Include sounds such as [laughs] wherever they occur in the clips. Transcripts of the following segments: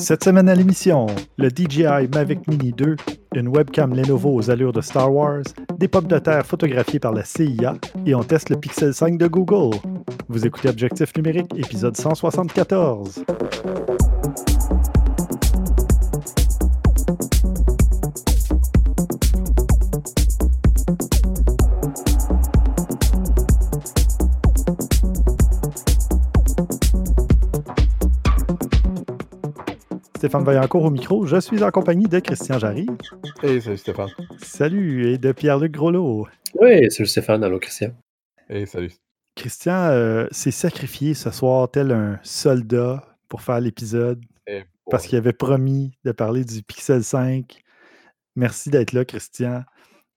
Cette semaine à l'émission, le DJI Mavic Mini 2, une webcam Lenovo aux allures de Star Wars, des pommes de terre photographiées par la CIA et on teste le Pixel 5 de Google. Vous écoutez Objectif numérique, épisode 174. Stéphane Vaillancourt au micro. Je suis en compagnie de Christian Jarry. Hey, salut Stéphane. Salut, et de Pierre-Luc Groslo. Oui, salut Stéphane. Allô, Christian. Hey, salut. Christian euh, s'est sacrifié ce soir tel un soldat pour faire l'épisode Hey, parce qu'il avait promis de parler du Pixel 5. Merci d'être là, Christian.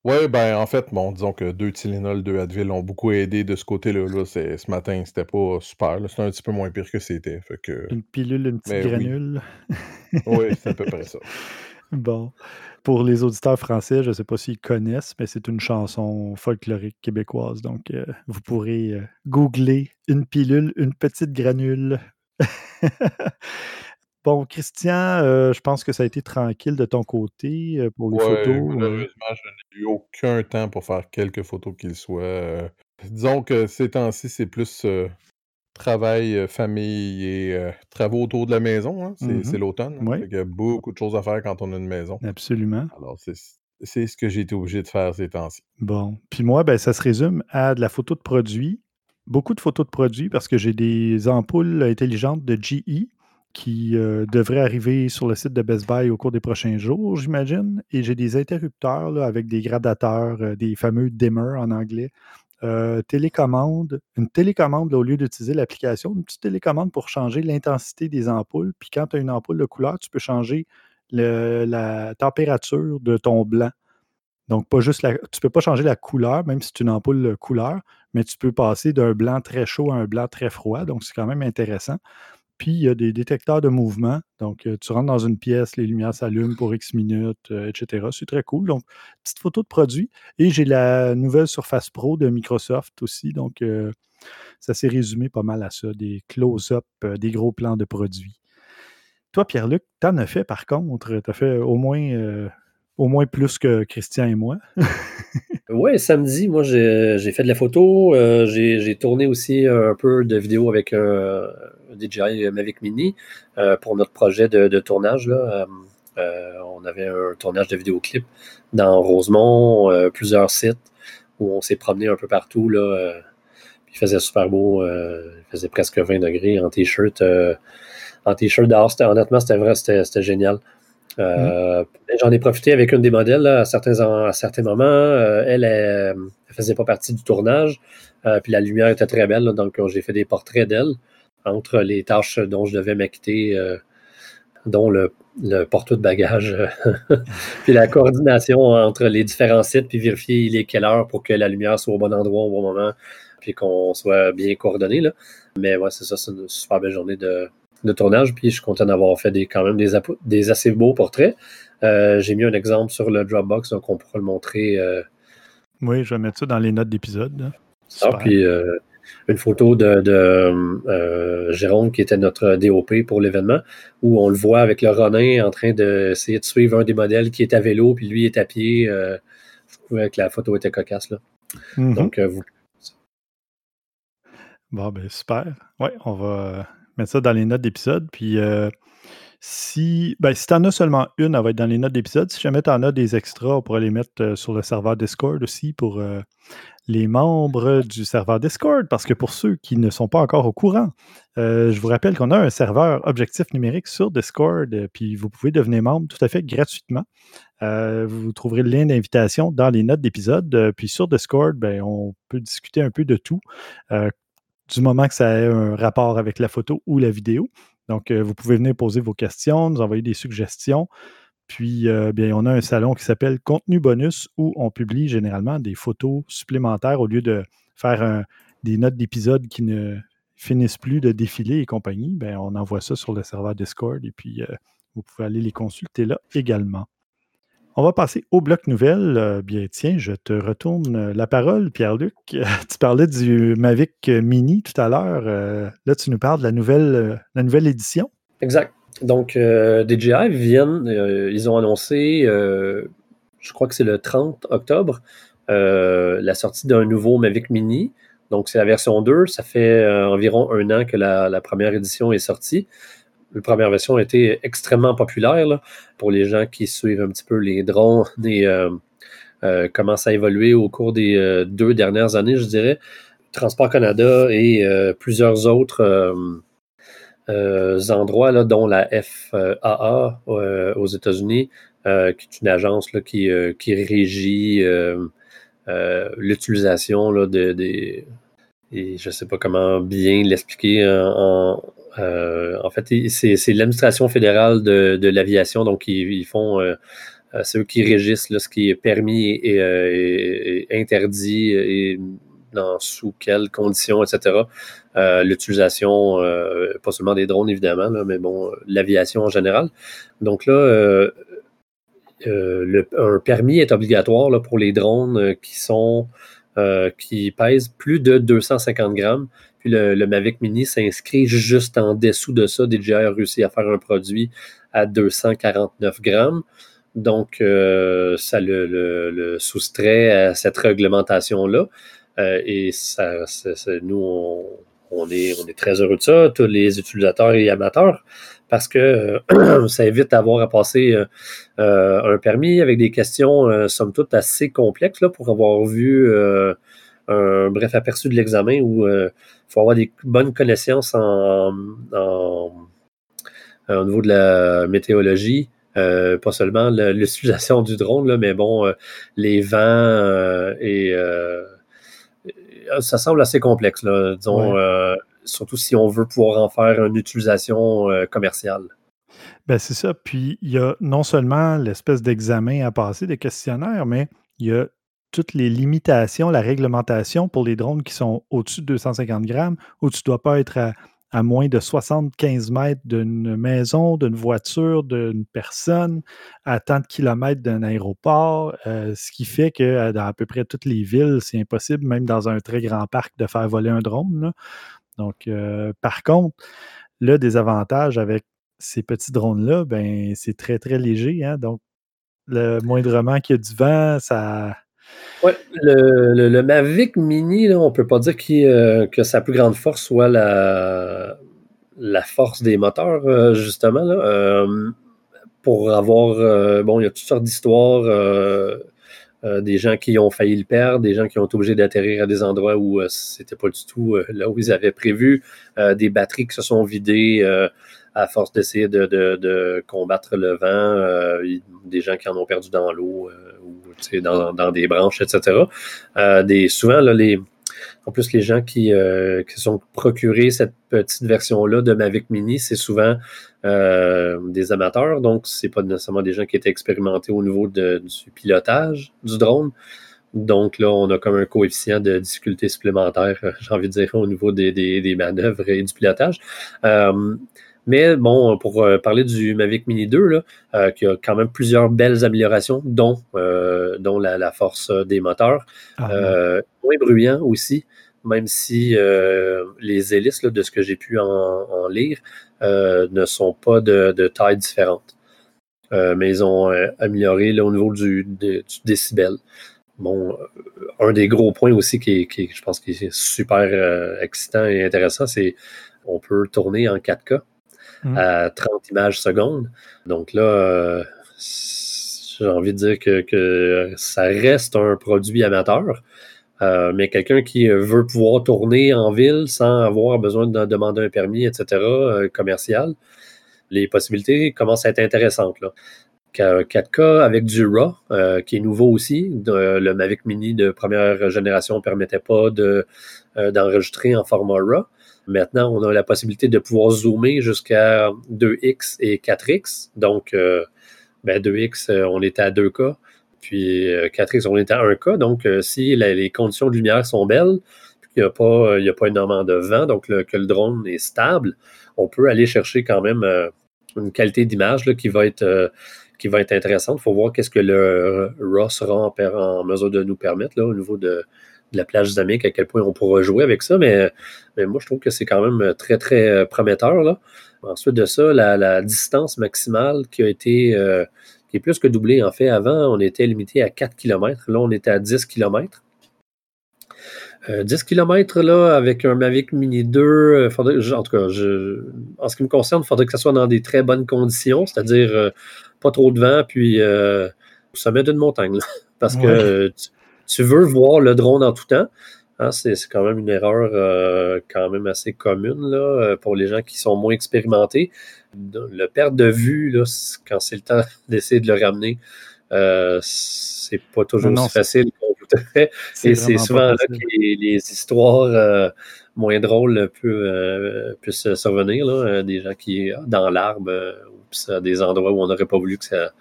Ouais, ben en fait, bon, disons que deux Tylenol, deux Advil ont beaucoup aidé de ce côté-là. Là, c'est- ce matin, c'était pas super. là. C'était un petit peu moins pire que c'était. Fait que. Une pilule, une petite Mais oui. granule. Oui, [laughs] c'est à peu près ça. Bon. Pour les auditeurs français, je ne sais pas s'ils connaissent, mais c'est une chanson folklorique québécoise. Donc, euh, vous pourrez euh, googler une pilule, une petite granule. [laughs] bon, Christian, euh, je pense que ça a été tranquille de ton côté euh, pour les Ouais, photos. euh. malheureusement, je n'ai eu aucun temps pour faire quelques photos qu'il soit. euh, Disons que ces temps-ci, c'est plus travail, famille et travaux autour de la maison. hein. C'est Mhm. c'est l'automne. hein. Ouais. Qu'il y a beaucoup de choses à faire quand on a une maison. Absolument. Alors, c'est c'est ce que j'ai été obligé de faire ces temps-ci. Bon. Puis moi, ben, ça se résume à de la photo de produits. Beaucoup de photos de produits parce que j'ai des ampoules intelligentes de GE qui euh, devraient arriver sur le site de Best Buy au cours des prochains jours, j'imagine. Et j'ai des interrupteurs avec des gradateurs, euh, des fameux dimmer en anglais. Euh, télécommande, une télécommande au lieu d'utiliser l'application, une petite télécommande pour changer l'intensité des ampoules. Puis quand tu as une ampoule de couleur, tu peux changer la température de ton blanc. Donc, pas juste tu ne peux pas changer la couleur, même si c'est une ampoule couleur, mais tu peux passer d'un blanc très chaud à un blanc très froid. Donc, c'est quand même intéressant. Puis, il y a des détecteurs de mouvement. Donc, euh, tu rentres dans une pièce, les lumières s'allument pour X minutes, euh, etc. C'est très cool. Donc, petite photo de produit. Et j'ai la nouvelle Surface Pro de Microsoft aussi. Donc, euh, ça s'est résumé pas mal à ça. Des close-up, des gros plans de produits. Toi, Pierre-Luc, t'en as fait par contre. Tu as fait au moins, au moins plus que Christian et moi. [laughs] Oui, samedi, moi, j'ai fait de la photo. j'ai tourné aussi un peu de vidéo avec un DJI Mavic Mini euh, pour notre projet de, de tournage. Là. Euh, euh, on avait un tournage de vidéoclip dans Rosemont, euh, plusieurs sites où on s'est promené un peu partout. Là, euh, il faisait super beau. euh, il faisait presque 20 degrés en t-shirt. euh, en t-shirt dehors. Honnêtement, c'était vrai, c'était génial. Euh, J'en ai profité avec une des modèles là, à, certains, à certains moments. Euh, elle, elle, elle faisait pas partie du tournage. Euh, puis la lumière était très belle. là, donc, j'ai fait des portraits d'elle entre les tâches dont je devais m'acquitter, euh, dont le, le porte de bagages, [laughs] puis la coordination entre les différents sites, puis vérifier il est quelle heure pour que la lumière soit au bon endroit au bon moment, puis qu'on soit bien coordonné. Là. Mais ouais, c'est ça, c'est une super belle journée de, de tournage, puis je suis content d'avoir fait des, quand même des, assez beaux portraits. Euh, J'ai mis un exemple sur le Dropbox, donc on pourra le montrer. euh, Oui, je vais mettre ça dans les notes d'épisode. ça. Super. Puis euh, une photo de, de, euh, Jérôme, qui était notre DOP pour l'événement, où on le voit avec le Ronin en train d'essayer de suivre un des modèles qui est à vélo, puis lui est à pied. Euh, je trouvais que la photo était cocasse. Là. Mhm. Donc, euh, vous Bon, ben super. Oui, on va mettre ça dans les notes d'épisode. Puis si, ben, si tu en as seulement une, elle va être dans les notes d'épisode. Si jamais tu en as des extras, on pourrait les mettre euh, sur le serveur Discord aussi pour euh, les membres du serveur Discord. Parce que pour ceux qui ne sont pas encore au courant, euh, je vous rappelle qu'on a un serveur objectif numérique sur Discord. puis vous pouvez devenir membre tout à fait gratuitement. Vous trouverez le lien d'invitation dans les notes d'épisode. Puis sur Discord, ben, on peut discuter un peu de tout. Du moment que ça ait un rapport avec la photo ou la vidéo. Donc, euh, vous pouvez venir poser vos questions, nous envoyer des suggestions. Puis, euh, bien, on a un salon qui s'appelle Contenu Bonus où on publie généralement des photos supplémentaires au lieu de faire des notes d'épisodes qui ne finissent plus de défiler et compagnie. Bien, on envoie ça sur le serveur Discord et puis euh, vous pouvez aller les consulter là également. On va passer au bloc nouvelle. Euh, bien, tiens, je te retourne euh, la parole, Pierre-Luc. [laughs] tu parlais du Mavic Mini tout à l'heure. Euh, là, tu nous parles de la nouvelle, la nouvelle édition. Exact. donc, DJI viennent, ils ont annoncé, je crois que c'est le 30 octobre, la sortie d'un nouveau Mavic Mini. Donc, c'est la version 2. Ça fait environ un an que la, première édition est sortie. La première version a été extrêmement populaire pour les gens qui suivent un petit peu les drones [laughs] et comment ça a évolué au cours des deux dernières années, je dirais. Transport Canada et plusieurs autres euh, endroits, dont la FAA euh, aux États-Unis, euh, qui est une agence qui, qui régit l'utilisation de, des. je ne sais pas comment bien l'expliquer en fait, c'est l'administration fédérale de, l'aviation, donc ils, font, c'est eux qui régissent ce qui est permis et, interdit et dans sous quelles conditions, etc. Euh, l'utilisation, euh, pas seulement des drones évidemment, mais bon, l'aviation en général. Donc là, euh, un permis est obligatoire pour les drones qui sont qui pèsent plus de 250 grammes. Puis le, Mavic Mini s'inscrit juste en dessous de ça. DJI a réussi à faire un produit à 249 grammes. Donc, ça le, soustrait à cette réglementation-là. et ça, nous, on est, on est très heureux de ça, tous les utilisateurs et amateurs, parce que euh, [clears throat] ça évite d'avoir à passer euh, euh, un permis avec des questions, somme toute, assez complexes là, pour avoir vu un bref aperçu de l'examen où il faut avoir des bonnes connaissances en, au niveau de la météorologie. pas seulement l'utilisation du drone, là, mais bon, les vents et ça semble assez complexe, là, disons, surtout si on veut pouvoir en faire une utilisation euh, commerciale. Ben, c'est ça. Puis il y a non seulement l'espèce d'examen à passer, des questionnaires, mais il y a toutes les limitations, la réglementation pour les drones qui sont au-dessus de 250 grammes, où tu ne dois pas être à moins de 75 mètres d'une maison, d'une voiture, d'une personne, à tant de kilomètres d'un aéroport, euh, ce qui fait que euh, dans à peu près toutes les villes, c'est impossible, même dans un très grand parc, de faire voler un drone. Donc, euh, par contre, le désavantage avec ces petits drones-là, ben, c'est très, très léger. Hein. Donc, le moindrement qu'il y a du vent, ça, oui, le, Mavic Mini, là, on peut pas dire euh, que sa plus grande force soit la, la force des moteurs, euh, justement. Euh, pour avoir, bon, il y a toutes sortes d'histoires, des gens qui ont failli le perdre, des gens qui ont été obligés d'atterrir à des endroits où c'était pas du tout là où ils avaient prévu, des batteries qui se sont vidées à force d'essayer de, combattre le vent, des gens qui en ont perdu dans l'eau dans, dans, des branches, etc. Euh, des, souvent, là, les, en plus, les gens qui, euh, sont procurés cette petite version-là de Mavic Mini, c'est souvent euh, des amateurs, donc c'est pas nécessairement des gens qui étaient expérimentés au niveau du pilotage du drone. Donc là, on a comme un coefficient de difficulté supplémentaire, [laughs] j'ai envie de dire, au niveau des, des, des manœuvres et du pilotage. Euh, mais bon, pour euh, parler du Mavic Mini 2, là, euh, qui a quand même plusieurs belles améliorations, dont, euh, dont la, force des moteurs. Ah, moins bruyant aussi, même si les hélices, de ce que j'ai pu en, lire, ne sont pas de, taille différente. mais ils ont amélioré là, au niveau du, décibel. Bon, un des gros points aussi qui, qui je pense qui est super excitant et intéressant, c'est on peut tourner en 4K. Mmh. à 30 images secondes. Donc là, euh, j'ai envie de dire que, ça reste un produit amateur. Euh, mais quelqu'un qui veut pouvoir tourner en ville sans avoir besoin de demander un permis, etc., euh, commercial, les possibilités commencent à être intéressantes. Là. 4K avec du RAW, qui est nouveau aussi. le Mavic Mini de première génération ne permettait pas d'enregistrer en format RAW. Maintenant, on a la possibilité de pouvoir zoomer jusqu'à 2x et 4x. Donc, euh, ben 2x, euh, on était à 2K, puis 4x, euh, on était à 1K. Donc, si les conditions de lumière sont belles, qu'il n'y a, pas, a pas énormément de vent, donc que le drone est stable, on peut aller chercher quand même une qualité d'image qui va être qui va être intéressante. Il faut voir qu'est-ce que le RAW sera en, mesure de nous permettre là, au niveau de, la plage islamique, à quel point on pourra jouer avec ça, mais, mais moi, je trouve que c'est quand même très, très prometteur. Là. Ensuite de ça, la, distance maximale qui a été, qui est plus que doublée. En fait, avant, on était limité à 4 km. Là, on était à 10 km. 10 km là, avec un Mavic Mini 2, en tout cas, en ce qui me concerne, il faudrait que ça soit dans des très bonnes conditions, c'est-à-dire pas trop de vent, puis au sommet d'une montagne. parce que tu, veux voir le drone en tout temps. Hein, c'est quand même une erreur euh, quand même assez commune là, euh, pour les gens qui sont moins expérimentés. Le perte de vue, là, quand c'est le temps [laughs] d'essayer de le ramener, euh, c'est pas toujours aussi facile qu'on voudrait. Et c'est souvent là que les, histoires euh, moins drôles peuvent, puissent survenir. Là, des gens qui, dans l'arbre, ou à des endroits où on n'aurait pas voulu que ça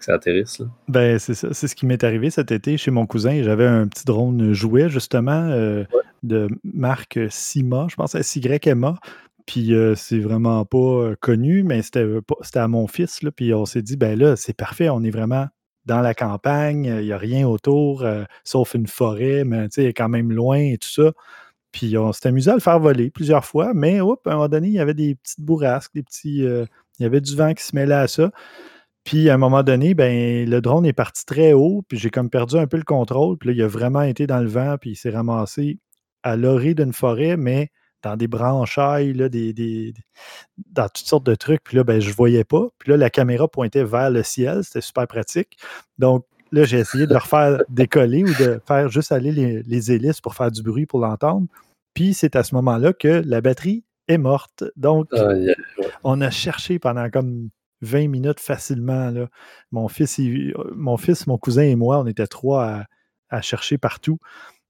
que ça atterrisse. Ben, c'est ça. C'est ce qui m'est arrivé cet été chez mon cousin. J'avais un petit drone jouet, justement, euh, de marque Sima, je pense, SYMA. Puis euh, c'est vraiment pas euh, connu, mais c'était à mon fils. Là, puis on s'est dit, ben là, c'est parfait, on est vraiment dans la campagne, il n'y a rien autour, sauf une forêt, mais tu sais, quand même loin et tout ça. Puis on s'est amusé à le faire voler plusieurs fois, mais à un moment donné, il y avait des petites bourrasques, des petits. il y avait du vent qui se mêlait à ça. Puis à un moment donné, ben, le drone est parti très haut, puis j'ai comme perdu un peu le contrôle. Puis là, il a vraiment été dans le vent, puis il s'est ramassé à l'orée d'une forêt, mais dans des branchailles, là, des, dans toutes sortes de trucs. Puis là, ben, je ne voyais pas. Puis là, la caméra pointait vers le ciel. C'était super pratique. Donc là, j'ai essayé de refaire décoller ou de faire juste aller les, hélices pour faire du bruit pour l'entendre. Puis c'est à ce moment-là que la batterie est morte. Donc, on a cherché pendant comme 20 minutes facilement. Là. Mon, fils, mon fils, mon cousin et moi, on était trois à, chercher partout.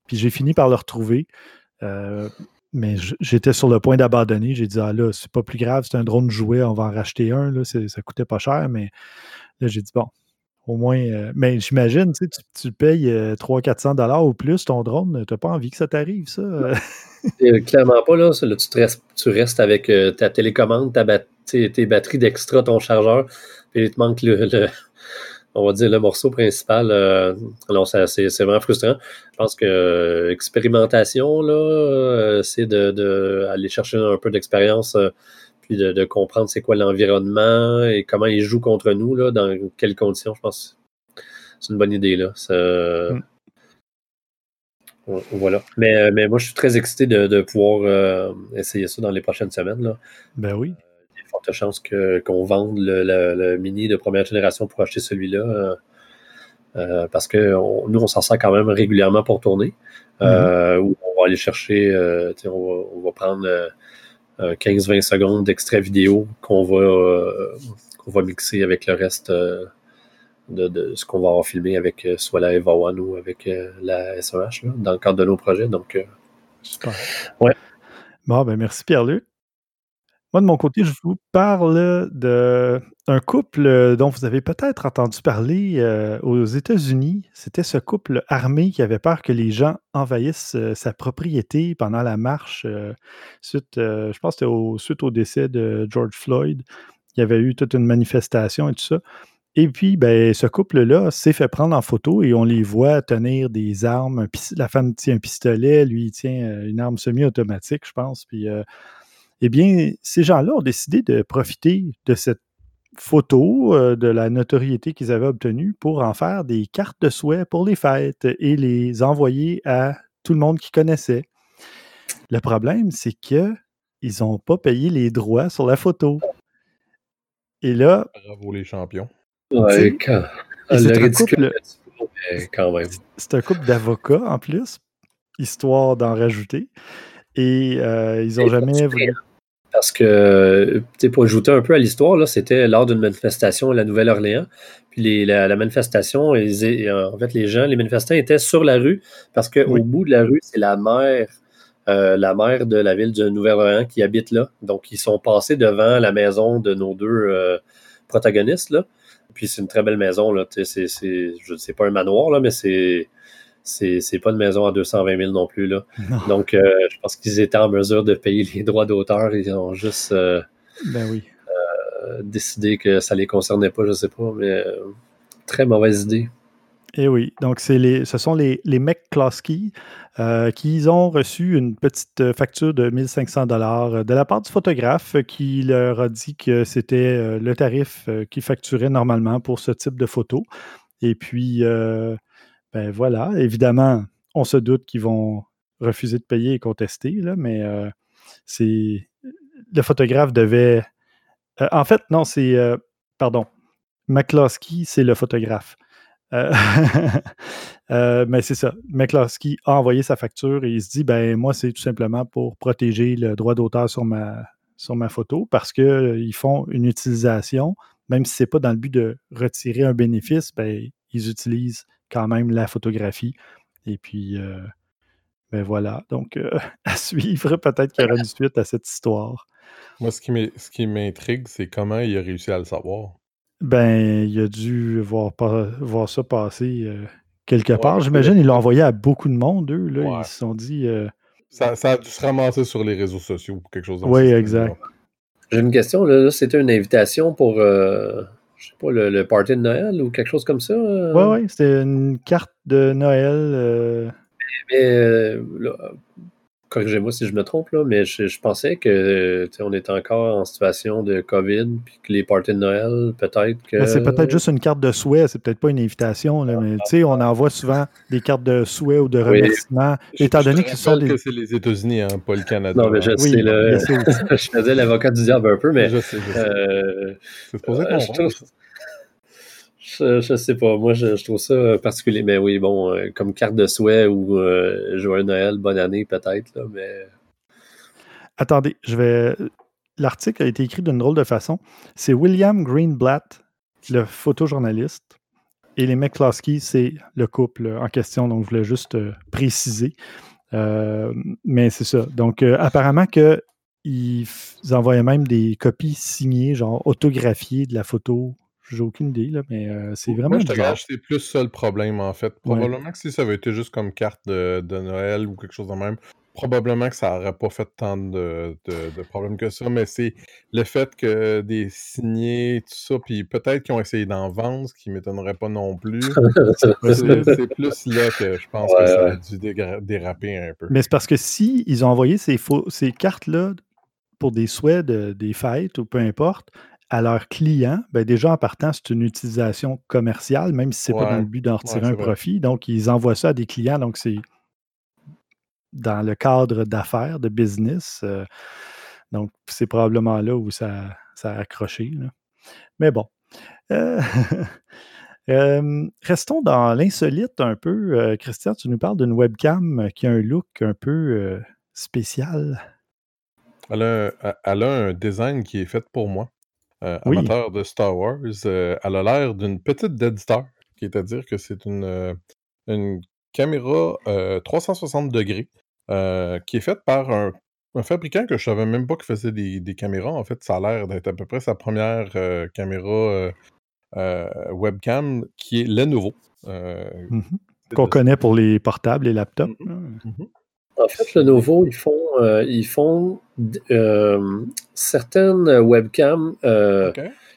Puis j'ai fini par le retrouver. Euh, mais j'étais sur le point d'abandonner. J'ai dit, ah là, c'est pas plus grave, c'est un drone jouet, on va en racheter un. Là, ça coûtait pas cher, mais là, j'ai dit, bon, au moins. Euh, mais j'imagine, tu, tu payes 300-400 euh, dollars ou plus ton drone, tu n'as pas envie que ça t'arrive, ça? clairement pas, là. tu, restes, tu restes avec ta télécommande, ta, batterie tes batteries d'extra, ton chargeur, puis il te manque le, on va dire le morceau principal. Euh, c'est vraiment frustrant. Je pense que euh, expérimentation, là, euh, c'est d'aller de, chercher un peu d'expérience, puis de, comprendre c'est quoi l'environnement et comment il joue contre nous, là, dans quelles conditions. Je pense que c'est une bonne idée. Là. Mm. Voilà. Mais, mais moi, je suis très excité de, pouvoir essayer ça dans les prochaines semaines. Là. Ben oui forte chance qu'on vende le, mini de première génération pour acheter celui-là. Euh, euh, parce que nous, on s'en sert quand même régulièrement pour tourner. Euh, mm-hmm. on va aller chercher, on va, prendre 15-20 secondes d'extrait vidéo qu'on va, va mixer avec le reste de, ce qu'on va avoir filmé avec soit la Eva One ou avec la SEH dans le cadre de nos projets. Donc, Super. Ouais. Bon, ben merci Pierre-Luc. Moi, de mon côté, je vous parle d'un couple euh, dont vous avez peut-être entendu parler euh, aux États-Unis. C'était ce couple armé qui avait peur que les gens envahissent euh, sa propriété pendant la marche suite, je pense que c'était suite au décès de George Floyd. Il y avait eu toute une manifestation et tout ça. Et puis, ben, ce couple-là s'est fait prendre en photo et on les voit tenir des armes. La femme tient un pistolet, lui, il tient une arme semi-automatique, je pense. Puis eh bien, ces gens-là ont décidé de profiter de cette photo, euh, de la notoriété qu'ils avaient obtenue pour en faire des cartes de souhait pour les fêtes et les envoyer à tout le monde qui connaissait. Le problème, c'est qu'ils n'ont pas payé les droits sur la photo. Et là. Bravo les champions. Ouais, quand... c'est un couple, C'est un couple d'avocats en plus, histoire d'en rajouter. Et euh, ils n'ont jamais voulu. Parce que, pour ajouter un peu à l'histoire, c'était lors d'une manifestation à la Nouvelle-Orléans. Puis la, manifestation, en fait, les gens, les manifestants étaient sur la rue parce qu'au bout de la rue, c'est la maire, euh, la maire de la ville de Nouvelle-Orléans qui habite là. Donc, ils sont passés devant la maison de nos deux euh, protagonistes. Là. Puis c'est une très belle maison. Là. C'est, je ne sais pas un manoir, là, mais c'est c'est pas une maison à 220 000 non plus. Là. [laughs] Donc, euh, je pense qu'ils étaient en mesure de payer les droits d'auteur. Ils ont juste euh, ben oui. Euh, décidé que ça les concernait pas, je sais pas, mais très mauvaise idée. Et eh oui, donc les, ce sont les, les McCloskey euh, qui ont reçu une petite facture de 1500 dollars de la part du photographe qui leur a dit que c'était le tarif qu'ils facturaient normalement pour ce type de photo. Et puis, ben voilà, évidemment, on se doute qu'ils vont refuser de payer et contester, mais c'est le photographe devait. en fait, non, c'est. pardon. McCloskey, c'est le photographe. Euh, [laughs] euh, mais c'est ça. McCloskey a envoyé sa facture et il se dit ben moi, c'est tout simplement pour protéger le droit d'auteur sur ma, sur ma photo parce qu'ils euh, font une utilisation, même si ce n'est pas dans le but de retirer un bénéfice, ben, ils utilisent quand même la photographie. Et puis, ben voilà. Donc, [laughs] à suivre, peut-être qu'il y aura une suite à cette histoire. Moi, ce qui m'intrigue, c'est comment il a réussi à le savoir. Ben, il a dû voir, voir ça passer euh, quelque part. J'imagine qu'il l'a envoyé à beaucoup de monde, eux. Là, Ils se sont dit. Euh, ça, a dû se ramasser sur les réseaux sociaux ou quelque chose comme ça. Oui, exact. J'ai une question. Là, c'était une invitation pour, euh, je sais pas, le, party de Noël ou quelque chose comme ça? Oui, oui, c'était une carte de Noël. Mais, corrigez-moi si je me trompe, là, mais je, pensais que on était encore en situation de COVID, puis que les parties de Noël, peut-être que. Ben, c'est peut-être juste une carte de souhait, c'est peut-être pas une invitation, là, mais on envoie souvent des cartes de souhait ou de remerciement, étant donné que ce sont que c'est les États-Unis, hein, pas le Canada. Non, mais je sais, [laughs] je faisais l'avocat du diable un peu, mais. Je sais, je sais. Euh, c'est je, sais pas. Moi, je, trouve ça particulier. Mais oui, bon, euh, comme carte de souhait ou euh, joyeux Noël, bonne année peut-être, mais. Attendez, je vais. L'article a été écrit d'une drôle de façon. C'est William Greenblatt, le photojournaliste, et les McCloskey, c'est le couple en question. Donc, je voulais juste euh, préciser. mais c'est ça. Donc, apparemment que ils envoyaient même des copies signées, genre autographiées de la photo j'ai aucune idée, là, mais euh, c'est vraiment. Moi, je c'est plus ça le problème, en fait. Probablement que si ça avait été juste comme carte de, Noël ou quelque chose de même, probablement que ça n'aurait pas fait tant de, problèmes que ça, mais c'est le fait que des signés, tout ça, puis peut-être qu'ils ont essayé d'en vendre, ce qui ne m'étonnerait pas non plus. [laughs] c'est plus là que je pense que ça a dû déraper un peu. Mais c'est parce que si ils ont envoyé ces, ces cartes-là pour des souhaits de, des fêtes ou peu importe, à leurs clients, ben déjà en partant, c'est une utilisation commerciale, même si ce n'est pas dans le but d'en retirer un profit. Donc, ils envoient ça à des clients. Donc, c'est dans le cadre d'affaires, de business. Euh, donc, c'est probablement là où ça, ça a accroché. Mais bon. Euh, [laughs] restons dans l'insolite un peu. Euh, Christian, tu nous parles d'une webcam qui a un look un peu spécial. Elle a, elle a, un design qui est fait pour moi. Euh, amateur de Star Wars, euh, elle a l'air d'une petite Dead Star, qui est à dire que c'est une, euh, une caméra 360 degrés qui est faite par un, fabricant que je savais même pas qu'il faisait des, des caméras. En fait, ça a l'air d'être à peu près sa première caméra webcam qui est Lenovo. Mmh Qu'on connaît pour les portables et laptops. Mmh en fait, Lenovo, ils font, euh, ils font euh, certaines webcams euh,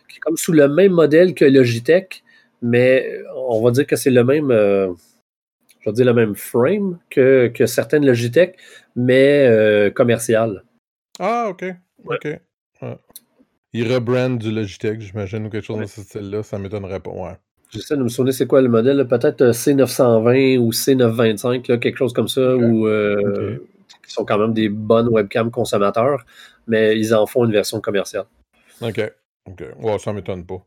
qui comme sous le même modèle que Logitech, mais on va dire que c'est le même, je vais dire le même frame que, que certaines Logitech, mais commerciales. Ah, ok. Ok. Ils rebrandent du Logitech, j'imagine, ou quelque chose dans ce style-là, ça ne m'étonnerait pas. Ouais. J'essaie de me souvenir c'est quoi le modèle, peut-être euh, C920 ou C925, quelque chose comme ça, ou euh, qui sont quand même des bonnes webcams consommateurs, mais ils en font une version commerciale. OK. OK. Ça m'étonne pas.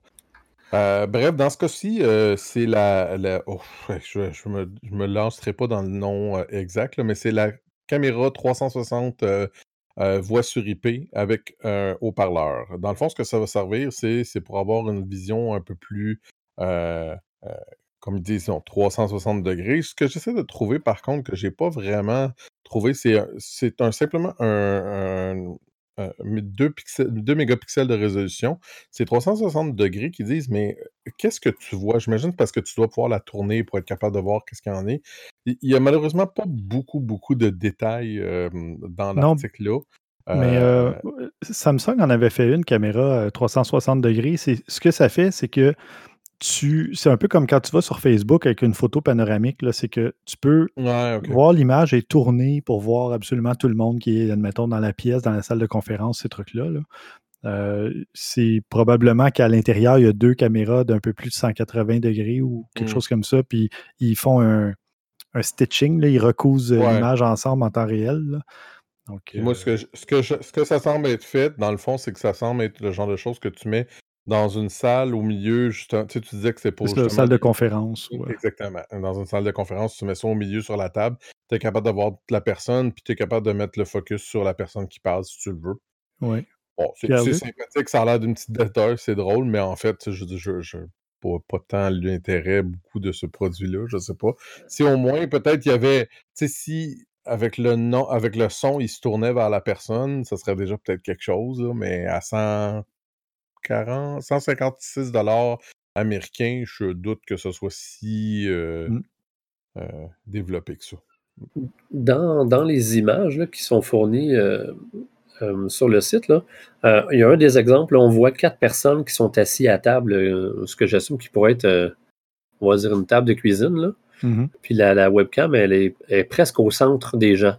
Euh, bref, dans ce cas-ci, c'est la. Oh, je ne me, me, lancerai pas dans le nom exact, mais c'est la caméra 360 voix sur IP avec un haut-parleur. Dans le fond, ce que ça va servir, c'est pour avoir une vision un peu plus comme ils disent, 360 degrés. Ce que j'essaie de trouver, par contre, que j'ai pas vraiment trouvé, c'est c'est un, simplement un, 2, pixels, 2 mégapixels de résolution. C'est 360 degrés qui disent, mais qu'est-ce que tu vois? J'imagine parce que tu dois pouvoir la tourner pour être capable de voir qu'est-ce qu'il y en est. Il y a malheureusement pas beaucoup, beaucoup de détails dans l'article-là. Mais euh, Samsung en avait fait une caméra 360 degrés. Ce que ça fait, c'est que c'est un peu comme quand tu vas sur Facebook avec une photo panoramique, c'est que tu peux voir l'image et tourner pour voir absolument tout le monde qui est, admettons, dans la pièce, dans la salle de conférence, ces trucs-là. Euh, c'est probablement qu'à l'intérieur, il y a deux caméras d'un peu plus de 180 degrés ou quelque mmh. chose comme ça, puis ils font un, stitching, ils recousent l'image ensemble en temps réel. Donc, Moi, ce que, ce, que ce que ça semble être fait, dans le fond, c'est que ça semble être le genre de choses que tu mets dans une salle au milieu, justement, tu, sais, tu disais que c'est pour. C'est une salle de conférence. Exactement. Dans une salle de conférence, tu mets ça au milieu sur la table. Tu es capable d'avoir la personne, puis tu es capable de mettre le focus sur la personne qui passe si tu le veux. Oui. Bon, c'est sympathique, ça a l'air d'une petite détail, c'est drôle, mais en fait, je je, je pas, pas tant l'intérêt beaucoup de ce produit-là, je sais pas. Si au moins, peut-être, il y avait, tu sais, si avec le nom, avec le son, il se tournait vers la personne, ça serait déjà peut-être quelque chose, mais à 100, 156 dollars américains, je doute que ce soit si euh, mmh. euh, développé que ça. Dans, les images qui sont fournies euh, sur le site, là, il y a un des exemples, on voit quatre personnes qui sont assises à table, ce que j'assume qui pourrait être, on va dire, une table de cuisine. Là. Mmh Puis la, webcam, elle est, presque au centre des gens.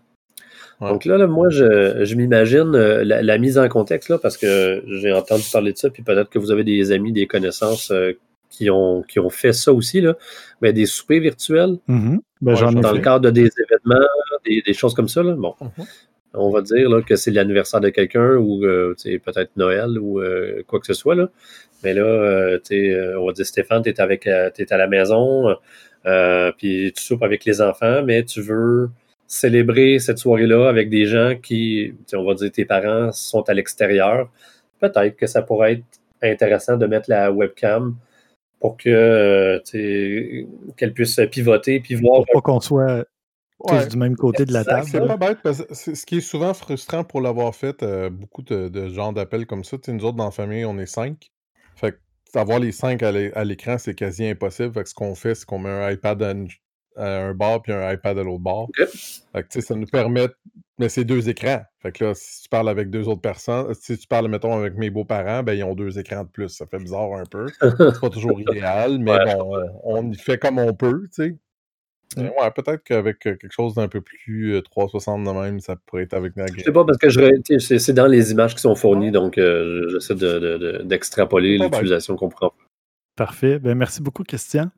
Donc là, moi, je, m'imagine euh, la, mise en contexte, là, parce que j'ai entendu parler de ça, puis peut-être que vous avez des amis, des connaissances euh, qui, ont, qui ont fait ça aussi, là. Mais des soupers virtuels, mm-hmm. ben, dans le cadre de des événements, des, choses comme ça. Là. Bon, mm-hmm. on va dire là, que c'est l'anniversaire de quelqu'un ou euh, peut-être Noël ou quoi que ce soit. Là. Mais là, on va dire Stéphane, tu es à la maison, puis tu soupes avec les enfants, mais tu veux célébrer cette soirée-là avec des gens qui, on va dire, tes parents sont à l'extérieur, peut-être que ça pourrait être intéressant de mettre la webcam pour que euh, qu'elle puisse pivoter puis voir. Pour pas qu'on soit tous du même côté de la table. C'est pas bête parce que ce qui est souvent frustrant pour l'avoir fait, euh, beaucoup de, de genres d'appels comme ça. Nous autres, dans la famille, on est cinq. Fait que avoir les cinq à l'écran, c'est quasi impossible. Fait que ce qu'on fait, c'est qu'on met un iPad à un bar puis un iPad à l'autre bord. Fait que, ça nous permet. Mais c'est deux écrans. Fait que là, si tu parles avec deux autres personnes, si tu parles, mettons, avec mes beaux-parents, ben ils ont deux écrans de plus. Ça fait bizarre un peu. C'est pas toujours [laughs] idéal, mais bon, on, y fait comme on peut, tu sais. Mmh. Ouais, peut-être qu'avec quelque chose d'un peu plus 360 de même, ça pourrait être avec Je sais pas, parce que c'est dans les images qui sont fournies, donc j'essaie d'extrapoler l'utilisation qu'on prend. Parfait. Ben, merci beaucoup, Christian.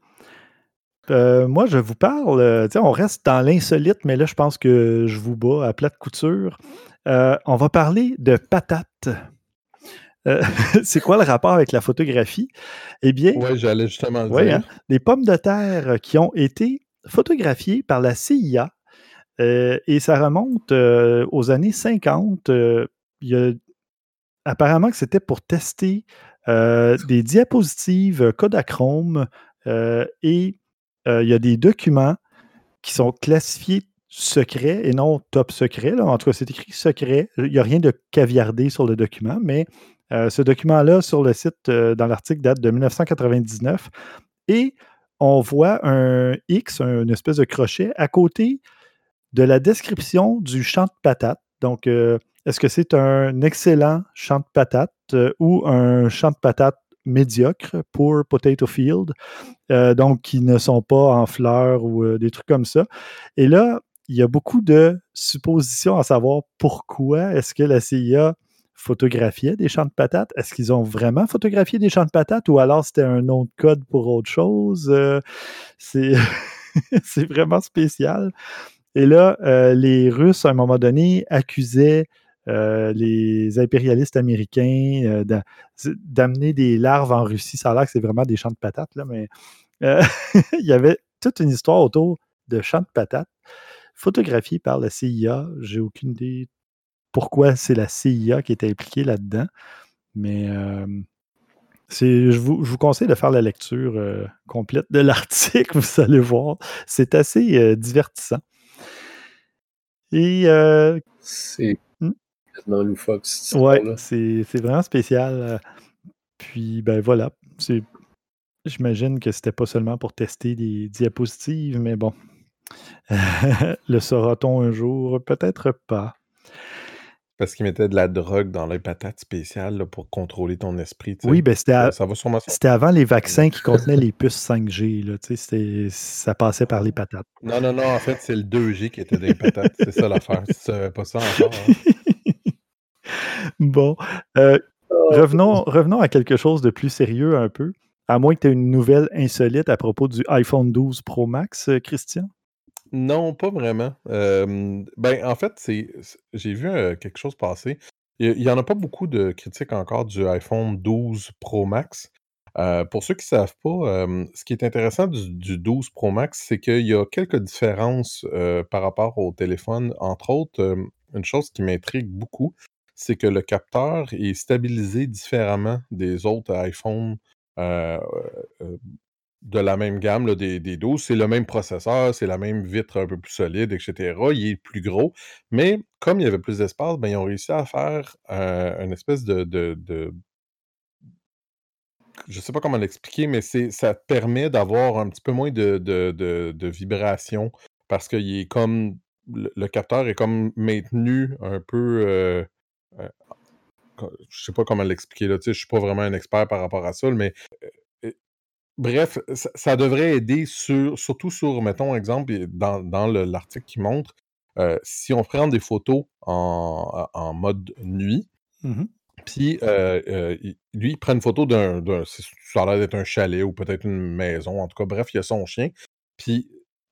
Euh, moi, je vous parle, euh, on reste dans l'insolite, mais là, je pense que je vous bats à plate couture. Euh, on va parler de patates. [laughs] c'est quoi le rapport avec la photographie? Eh bien, oui, j'allais justement le dire. Hein, les pommes de terre qui ont été photographiées par la CIA, et ça remonte aux années 50. apparemment que c'était pour tester des diapositives Kodachrome et il y a des documents qui sont classifiés secrets et non top secret. En tout cas, c'est écrit secret. Il n'y a rien de caviardé sur le document, mais euh, ce document-là, sur le site, euh, dans l'article, date de 1999. Et on voit un X, une espèce de crochet, à côté de la description du champ de patates. Donc, est-ce que c'est un excellent champ de patates ou un champ de patates médiocre pour Potato Field, euh, donc qui ne sont pas en fleurs ou euh, des trucs comme ça. Et là, il y a beaucoup de suppositions à savoir pourquoi est-ce que la CIA photographiait des champs de patates. Est-ce qu'ils ont vraiment photographié des champs de patates ou alors c'était un de code pour autre chose? Euh, c'est [laughs] vraiment spécial. Et là, les Russes, à un moment donné, accusaient euh, les impérialistes américains euh, d'amener des larves en Russie. Ça a l'air que c'est vraiment des champs de patates, là, mais euh, [laughs] il y avait toute une histoire autour de champs de patates photographiés par la CIA. J'ai aucune idée pourquoi c'est la CIA qui était impliquée là-dedans, mais je vous, vous, conseille de faire la lecture complète de [laughs] l'article, vous allez voir. C'est assez divertissant. Et dans loufoque. Ouais, c'est vraiment spécial. Euh, puis, ben voilà. J'imagine que c'était pas seulement pour tester des diapositives, mais bon. [laughs] le saura-t-on un jour? Peut-être pas. parce qu'ils mettaient de la drogue dans les patates spéciales pour contrôler ton esprit. Oui, ben c'était, c'était avant les vaccins qui contenaient les puces 5G. Là, ça passait par les patates. Non, non, non, en fait, c'est le 2G qui était des patates. c'est ça l'affaire. C'est pas ça encore. Hein. [laughs] bon. Euh, revenons, revenons à quelque chose de plus sérieux un peu. À moins que tu aies une nouvelle insolite à propos du iPhone 12 Pro Max, euh, Christian? Non, pas vraiment. ben, en fait, c'est j'ai vu, quelque chose passer. Il y en a pas beaucoup de critiques encore du iPhone 12 Pro Max. pour ceux qui ne savent pas, ce qui est intéressant du 12 Pro Max, c'est qu'il y a quelques différences, par rapport au téléphone. Entre autres, une chose qui m'intrigue beaucoup, c'est que le capteur est stabilisé différemment des autres iPhones, de la même gamme des, des 12. C'est le même processeur, c'est la même vitre un peu plus solide, etc. Il est plus gros. Mais comme il y avait plus d'espace, ben, ils ont réussi à faire euh, une espèce de, de, Je ne sais pas comment l'expliquer, mais ça permet d'avoir un petit peu moins de, de vibrations parce que est comme. Le, capteur est comme maintenu un peu. Euh, euh, je sais pas comment l'expliquer là, je suis pas vraiment un expert par rapport à ça, mais Bref, ça, devrait aider sur, surtout sur, mettons, exemple, dans, l'article qui montre, euh, si on prend des photos en, mode nuit, mmh puis euh, euh, lui, il prend une photo d'un, ça a l'air d'être un chalet ou peut-être une maison, en tout cas, bref, il y a son chien, puis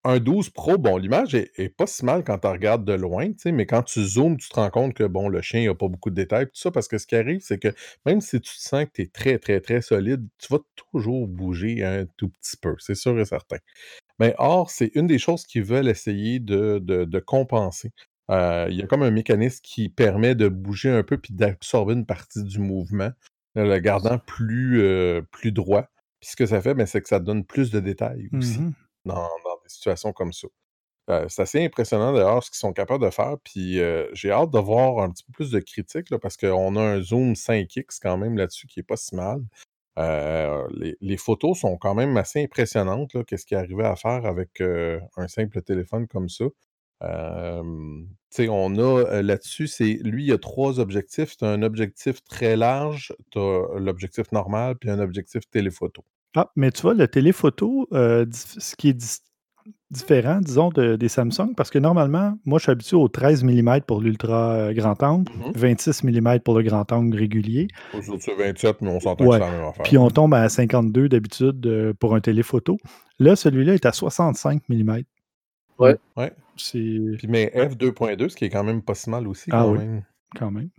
un 12 Pro, bon, l'image est, pas si mal quand tu regardes de loin, mais quand tu zoomes, tu te rends compte que bon, le chien n'a pas beaucoup de détails, tout ça, parce que ce qui arrive, c'est que même si tu sens que tu es très, très, très solide, tu vas toujours bouger un tout petit peu, c'est sûr et certain. Mais or, c'est une des choses qu'ils veulent essayer de, compenser. Euh, il y a comme un mécanisme qui permet de bouger un peu puis d'absorber une partie du mouvement, le gardant plus, euh, plus droit. Puis ce que ça fait, ben, c'est que ça donne plus de détails aussi. Mmh dans, des situations comme ça. Euh, c'est assez impressionnant d'ailleurs ce qu'ils sont capables de faire. Puis euh, j'ai hâte de voir un petit peu plus de critiques là, parce qu'on a un zoom 5x quand même là-dessus qui est pas si mal. Euh, les, photos sont quand même assez impressionnantes. Qu'est-ce qu'il arrivait à faire avec un simple téléphone comme ça? on a là-dessus, c'est lui, il y a trois objectifs. Tu as un objectif très large, tu as l'objectif normal, puis un objectif téléphoto. Ah, mais tu vois, le téléphoto, euh, ce qui est différent, disons, des Samsung, parce que normalement, moi, je suis habitué au 13 mm pour l'ultra euh, grand angle, 26 mmh mm pour le grand angle régulier. Aujourd'hui, c'est 27, mais on s'entend que c'est la même affaire. Puis on tombe à 52 d'habitude euh, pour un téléphoto. Là, celui-là est à 65 mm. Ouais. ouais. Puis mais f2.2, ce qui est quand même pas si mal aussi, ah, oui. Quand même.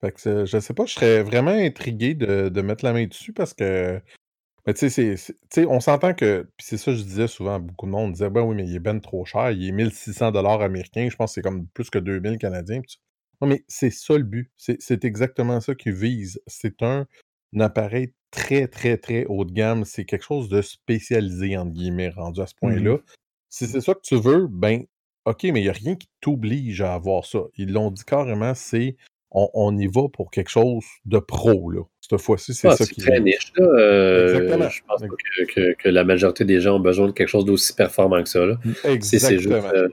Fait que je sais pas, je serais vraiment intrigué de, de mettre la main dessus parce que mais tu sais, on s'entend que, puis c'est ça que je disais souvent à beaucoup de monde, on disait, ben oui, mais il est ben trop cher, il est 1600 dollars américains, je pense que c'est comme plus que 2000 canadiens. Non, mais c'est ça le but. C'est exactement ça qu'ils vise. C'est un, appareil très, très, très haut de gamme. C'est quelque chose de spécialisé, entre guillemets, rendu à ce mmh point-là. Si c'est ça que tu veux, ben, OK, mais il n'y a rien qui t'oblige à avoir ça. Ils l'ont dit carrément, c'est on, y va pour quelque chose de pro, là. Cette fois-ci, c'est ah, ça qui est. très niche, là. Euh, je pense que, la majorité des gens ont besoin de quelque chose d'aussi performant que ça, là. Si c'est juste euh,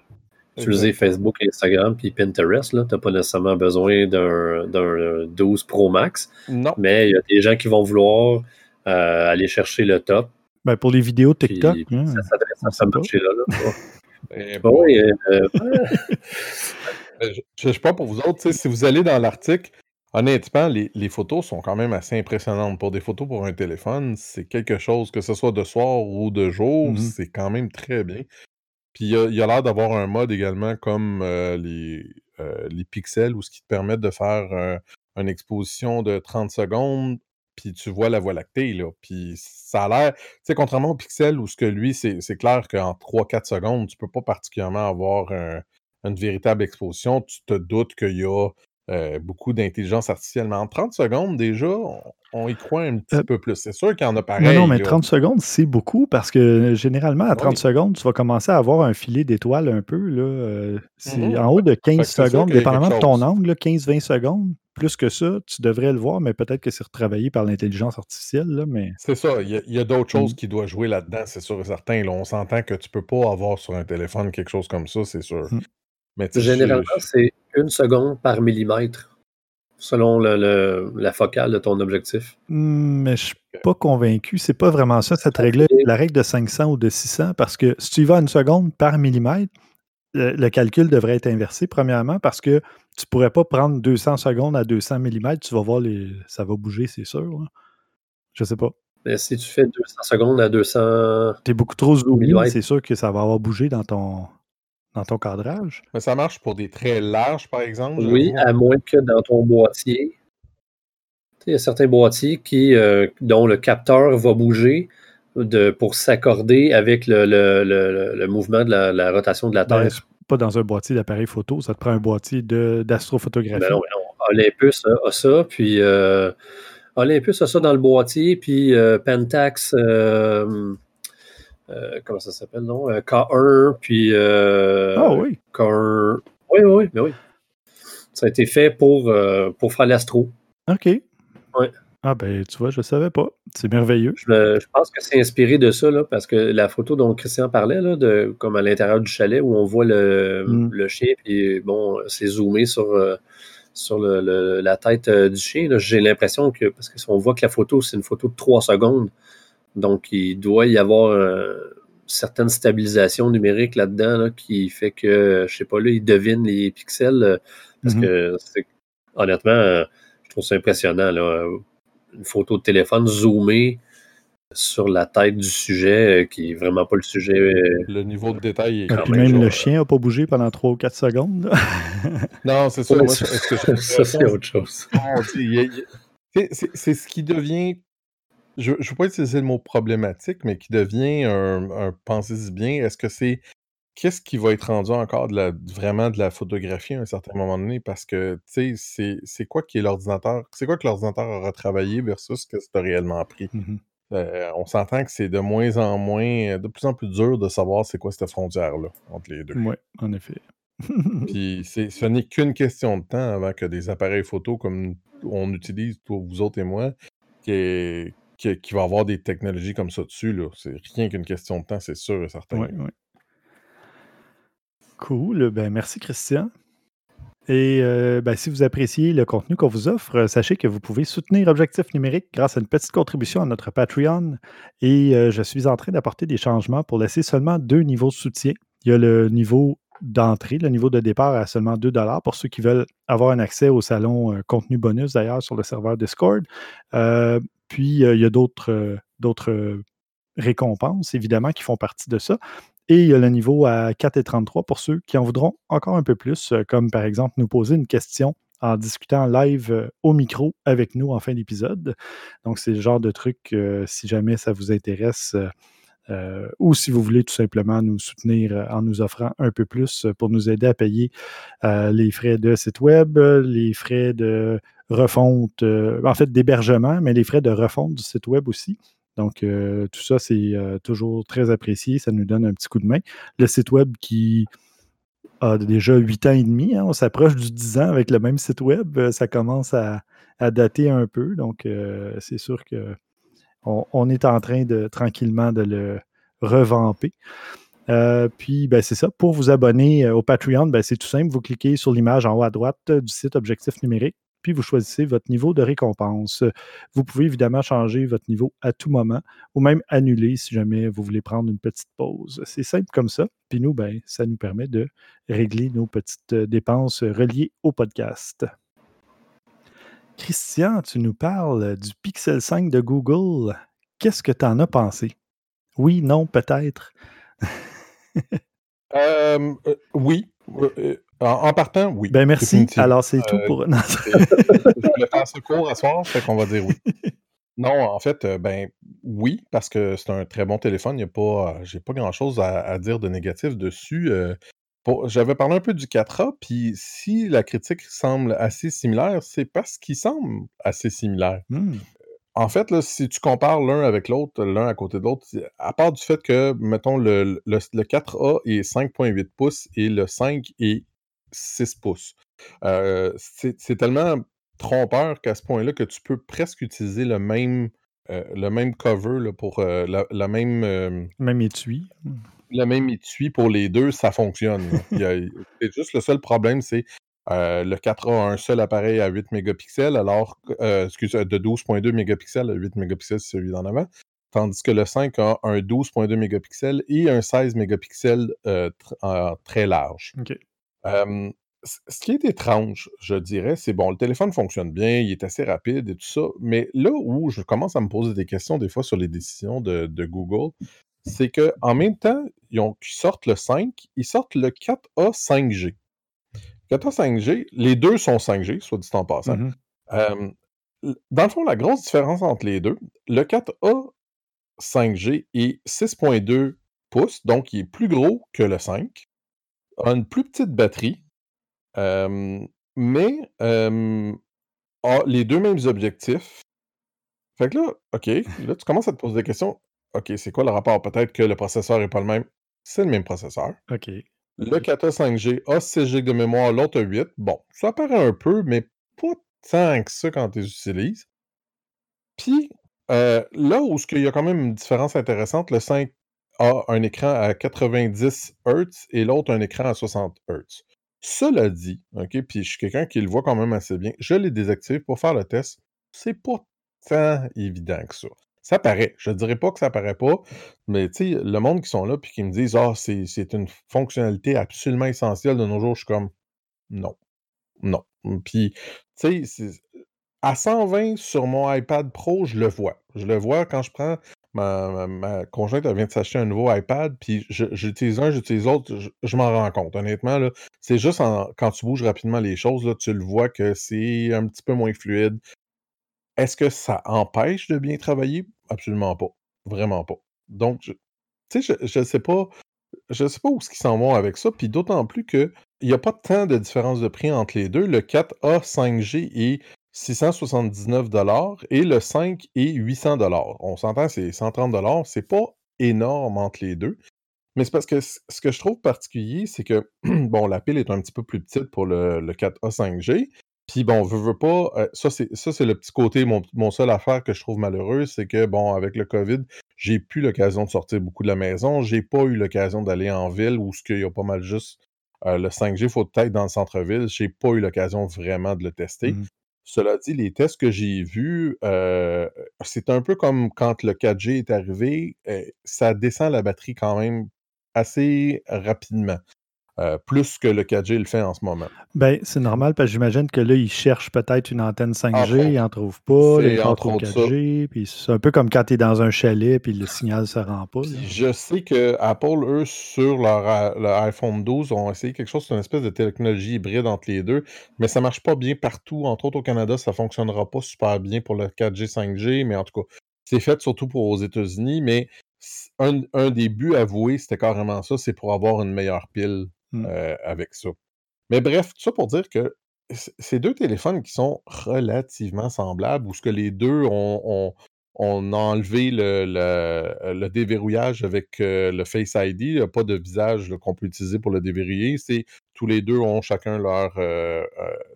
utiliser Facebook, Instagram puis Pinterest, là, t'as pas nécessairement besoin d'un 12 Pro Max. Non. Mais il y a des gens qui vont vouloir euh, aller chercher le top. Ben, pour les vidéos TikTok. Hein, ça s'adresse à ce marché-là. Là, eh oui, [laughs] je ne sais pas pour vous autres, si vous allez dans l'article, honnêtement, les, photos sont quand même assez impressionnantes. Pour des photos pour un téléphone, c'est quelque chose, que ce soit de soir ou de jour, mm-hmm. c'est quand même très bien. Puis il y a, l'air d'avoir un mode également comme euh, les, euh, les pixels, ou ce qui te permet de faire une exposition de 30 secondes, puis tu vois la voie lactée, là. Puis ça a l'air, tu sais, contrairement au pixel, où ce que lui, c'est clair qu'en 3-4 secondes, tu peux pas particulièrement avoir un, une véritable exposition, tu te doutes qu'il y a euh, beaucoup d'intelligence artificielle. Mais en 30 secondes, déjà, on, y croit un petit euh, peu plus. C'est sûr qu'il y en a pareil. Non, non, mais 30 secondes, c'est beaucoup parce que généralement, à 30 secondes, tu vas commencer à avoir un filet d'étoiles un peu. Là, euh, mmh En haut de 15 secondes, dépendamment de ton angle, 15-20 secondes, plus que ça, tu devrais le voir, mais peut-être que c'est retravaillé par l'intelligence artificielle. Là, mais... C'est ça. Il y a, d'autres choses mmh. qui doivent jouer là-dedans, c'est sûr et certain. on s'entend que tu ne peux pas avoir sur un téléphone quelque chose comme ça, c'est sûr. Généralement, c'est une seconde par millimètre, selon le, la focale de ton objectif. Hmm, mais je suis pas convaincu. C'est pas vraiment ça, cette règle la règle de 500 ou de 600, parce que si tu y vas à une seconde par millimètre, le, calcul devrait être inversé, premièrement, parce que tu pourrais pas prendre 200 secondes à 200 mm. Tu vas voir, les, ça va bouger, c'est sûr. Je sais pas. Mais si tu fais 200 secondes à 200. Tu es beaucoup trop zoomé, c'est sûr que ça va avoir bougé dans ton, dans ton cadrage. Mais ça marche pour des traits larges, par exemple? Oui, à moins que dans ton boîtier. Il y a certains boîtiers qui, euh, dont le capteur va bouger de, pour s'accorder avec le, le, le, mouvement de la, rotation de la ben, Terre. pas dans un boîtier d'appareil photo, ça te prend un boîtier d'astrophotographie. Ben non, non. Olympus a, ça, puis euh, Olympus a ça dans le boîtier, puis euh, Pentax, euh, comment ça s'appelle, non? K1, puis. ah oui. K1. Oui, oui, mais oui. Ça a été fait pour, pour faire l'astro. OK. Oui. Ah ben, tu vois, je ne savais pas. C'est merveilleux. Je, pense que c'est inspiré de ça, là, parce que la photo dont Christian parlait, là, de, comme à l'intérieur du chalet, où on voit le, mm. le chien, puis bon, c'est zoomé sur, euh, sur le, la tête euh, du chien. J'ai l'impression que, parce qu'on voit que la photo, c'est une photo de 3 secondes, donc il doit y avoir une euh, certaine stabilisation numérique là-dedans qui fait que, je sais pas, là, il devine les pixels, parce mm-hmm. que, honnêtement, je trouve ça impressionnant. Là une photo de téléphone zoomée sur la tête du sujet, euh, qui est vraiment pas le sujet. Euh, le niveau de détail est quand même. même le chien n'a pas bougé pendant 3 ou 4 secondes. [laughs] non, c'est ça. [laughs] ça, c'est autre chose. C'est ce qui devient. Je ne veux pas utiliser le mot problématique, mais qui devient un, un pensez-y bien. Est-ce que c'est qu'est-ce qui va être rendu encore de la, vraiment de la photographie à un certain moment donné? Parce que, tu sais, c'est quoi qui est l'ordinateur? C'est quoi que l'ordinateur aura travaillé versus ce que as réellement appris? Mmh euh, on s'entend que c'est de moins en moins, de plus en plus dur de savoir c'est quoi cette frontière-là entre les deux. Oui, en effet. [laughs] Puis ce n'est qu'une question de temps avant que des appareils photo comme on utilise, toi, vous autres et moi, qui, qui, va avoir des technologies comme ça dessus. C'est rien qu'une question de temps, c'est sûr et certain. Cool. Ben, merci, Christian. Et euh, ben, si vous appréciez le contenu qu'on vous offre, euh, sachez que vous pouvez soutenir Objectif numérique grâce à une petite contribution à notre Patreon. Et euh, je suis en train d'apporter des changements pour laisser seulement deux niveaux de soutien. Il y a le niveau d'entrée, le niveau de départ à seulement 2 pour ceux qui veulent avoir un accès au salon contenu bonus d'ailleurs sur le serveur Discord. Puis il y a d'autres récompenses, évidemment, qui font partie de ça. Et il y a le niveau à 4 et 33 pour ceux qui en voudront encore un peu plus, euh, comme par exemple nous poser une question en discutant live euh, au micro avec nous en fin d'épisode. Donc, c'est le genre de truc, euh, si jamais ça vous intéresse, ou si vous voulez tout simplement nous soutenir en nous offrant un peu plus pour nous aider à payer les frais de site web, les frais de refonte, en fait d'hébergement, mais les frais de refonte du site web aussi. Donc, euh, tout ça, c'est euh, toujours très apprécié. Ça nous donne un petit coup de main. Le site web qui a déjà 8 ans et demi, hein, on s'approche du 10 ans avec le même site web. Euh, ça commence à, dater un peu. Donc, c'est sûr qu'on on est en train de tranquillement de le revamper. puis, ben, c'est ça. Pour vous abonner au Patreon, ben, c'est tout simple. Vous cliquez sur l'image en haut à droite du site Objectif numérique puis vous choisissez votre niveau de récompense. Vous pouvez évidemment changer votre niveau à tout moment ou même annuler si jamais vous voulez prendre une petite pause. C'est simple comme ça. Puis nous, ben, ça nous permet de régler nos petites dépenses reliées au podcast. Christian, tu nous parles du Pixel 5 de Google. Qu'est-ce que tu en as pensé? Oui, non, peut-être. [laughs] Euh, euh, oui. Euh, en, partant, oui. Ben merci. Alors, c'est tout pour. Non. je voulais faire ce cours à soir, fait qu'on va dire oui. [laughs] Non, en fait, ben oui, parce que c'est un très bon téléphone. Il y a pas, j'ai pas grand-chose à, dire de négatif dessus. J'avais parlé un peu du 4A, puis si la critique semble assez similaire, c'est parce qu'il semble assez similaire. Mmh. En fait, là, si tu compares l'un avec l'autre, l'un à côté de l'autre, à part du fait que, mettons, le, le, 4A est 5.8 pouces et le 5 est 6 pouces. Euh, c'est tellement trompeur qu'à ce point-là que tu peux presque utiliser le même, euh, le même cover pour euh, la, même. même étui. Le même étui pour les deux, ça fonctionne. c'est juste le seul problème, c'est le 4A a un seul appareil à 8 mégapixels, alors, excuse, de 12.2 mégapixels, 8 mégapixels, c'est celui d'en avant. Tandis que le 5 a un 12.2 mégapixels et un 16 mégapixels très large ce qui est étrange, je dirais, c'est bon, le téléphone fonctionne bien, il est assez rapide et tout ça, mais là où je commence à me poser des questions des fois sur les décisions de, Google, c'est qu'en même temps, ils, sortent le 5, ils sortent le 4A 5G. 4A 5G, les deux sont 5G, soit dit en passant. Mmh dans le fond, la grosse différence entre les deux, le 4A 5G est 6.2 pouces, donc il est plus gros que le 5, a une plus petite batterie, mais a les deux mêmes objectifs. Fait que là, OK, là, tu commences à te poser des questions. OK, c'est quoi le rapport? Peut-être que le processeur n'est pas le même. C'est le même processeur. OK. Le 4 5G a 6 GB de mémoire, l'autre a 8. Bon, ça apparaît un peu, mais pas tant que ça quand tu les utilises. Puis, là où il y a quand même une différence intéressante, le 5 a un écran à 90 Hz et l'autre un écran à 60 Hz. Cela dit, OK, puis je suis quelqu'un qui le voit quand même assez bien, je l'ai désactivé pour faire le test. C'est pas tant évident que ça. Ça paraît. Je ne dirais pas que ça paraît pas, mais tu sais, le monde qui sont là puis qui me disent Ah, c'est une fonctionnalité absolument essentielle de nos jours, je suis comme non. Non. Puis, tu sais, à 120 sur mon iPad Pro, je le vois. Je le vois quand je prends Ma, conjointe, elle vient de s'acheter un nouveau iPad, puis j'utilise un, j'utilise l'autre, je, m'en rends compte. Honnêtement, c'est juste quand tu bouges rapidement les choses, là, tu le vois que c'est un petit peu moins fluide. Est-ce que ça empêche de bien travailler? Absolument pas. Vraiment pas. Donc, tu sais, je ne sais pas. Je sais pas où ce qu'ils s'en vont avec ça, puis d'autant plus qu'il n'y a pas tant de différence de prix entre les deux. Le 4A 5G est 679 et le 5 est 800 On s'entend, c'est 130 C'est pas énorme entre les deux. Mais c'est parce que ce que je trouve particulier, c'est que, [clears throat] bon, la pile est un petit peu plus petite pour le, 4A 5G. Puis bon, veux, veux pas, euh, ça c'est le petit côté, mon, mon seul affaire que je trouve malheureux, c'est que bon, avec le COVID, j'ai plus l'occasion de sortir beaucoup de la maison, j'ai pas eu l'occasion d'aller en ville où ce qu'il y a pas mal juste euh, le 5G, il faut peut-être dans le centre-ville, j'ai pas eu l'occasion vraiment de le tester. Mmh cela dit, les tests que j'ai vus, c'est un peu comme quand le 4G est arrivé, ça descend la batterie quand même assez rapidement. Plus que le 4G le fait en ce moment. Ben, c'est normal parce que j'imagine que là, ils cherchent peut-être une antenne 5G, ils n'en trouvent pas, ils en trouvent 4G, puis c'est un peu comme quand tu es dans un chalet puis le signal ne se rend pas. Je sais que Apple, eux, sur leur, iPhone 12, ont essayé quelque chose, c'est une espèce de technologie hybride entre les deux, mais ça ne marche pas bien partout. Entre autres, au Canada, ça ne fonctionnera pas super bien pour le 4G, 5G, mais en tout cas, c'est fait surtout pour aux États-Unis, mais un, un des buts avoués, c'était carrément ça, c'est pour avoir une meilleure pile Mmh. Euh, avec ça. Mais bref, tout ça pour dire que ces deux téléphones qui sont relativement semblables, où ce que les deux ont, enlevé le, le, déverrouillage avec euh, le Face ID, il n'y a pas de visage qu'on peut utiliser pour le déverrouiller. C'est tous les deux ont chacun leur euh,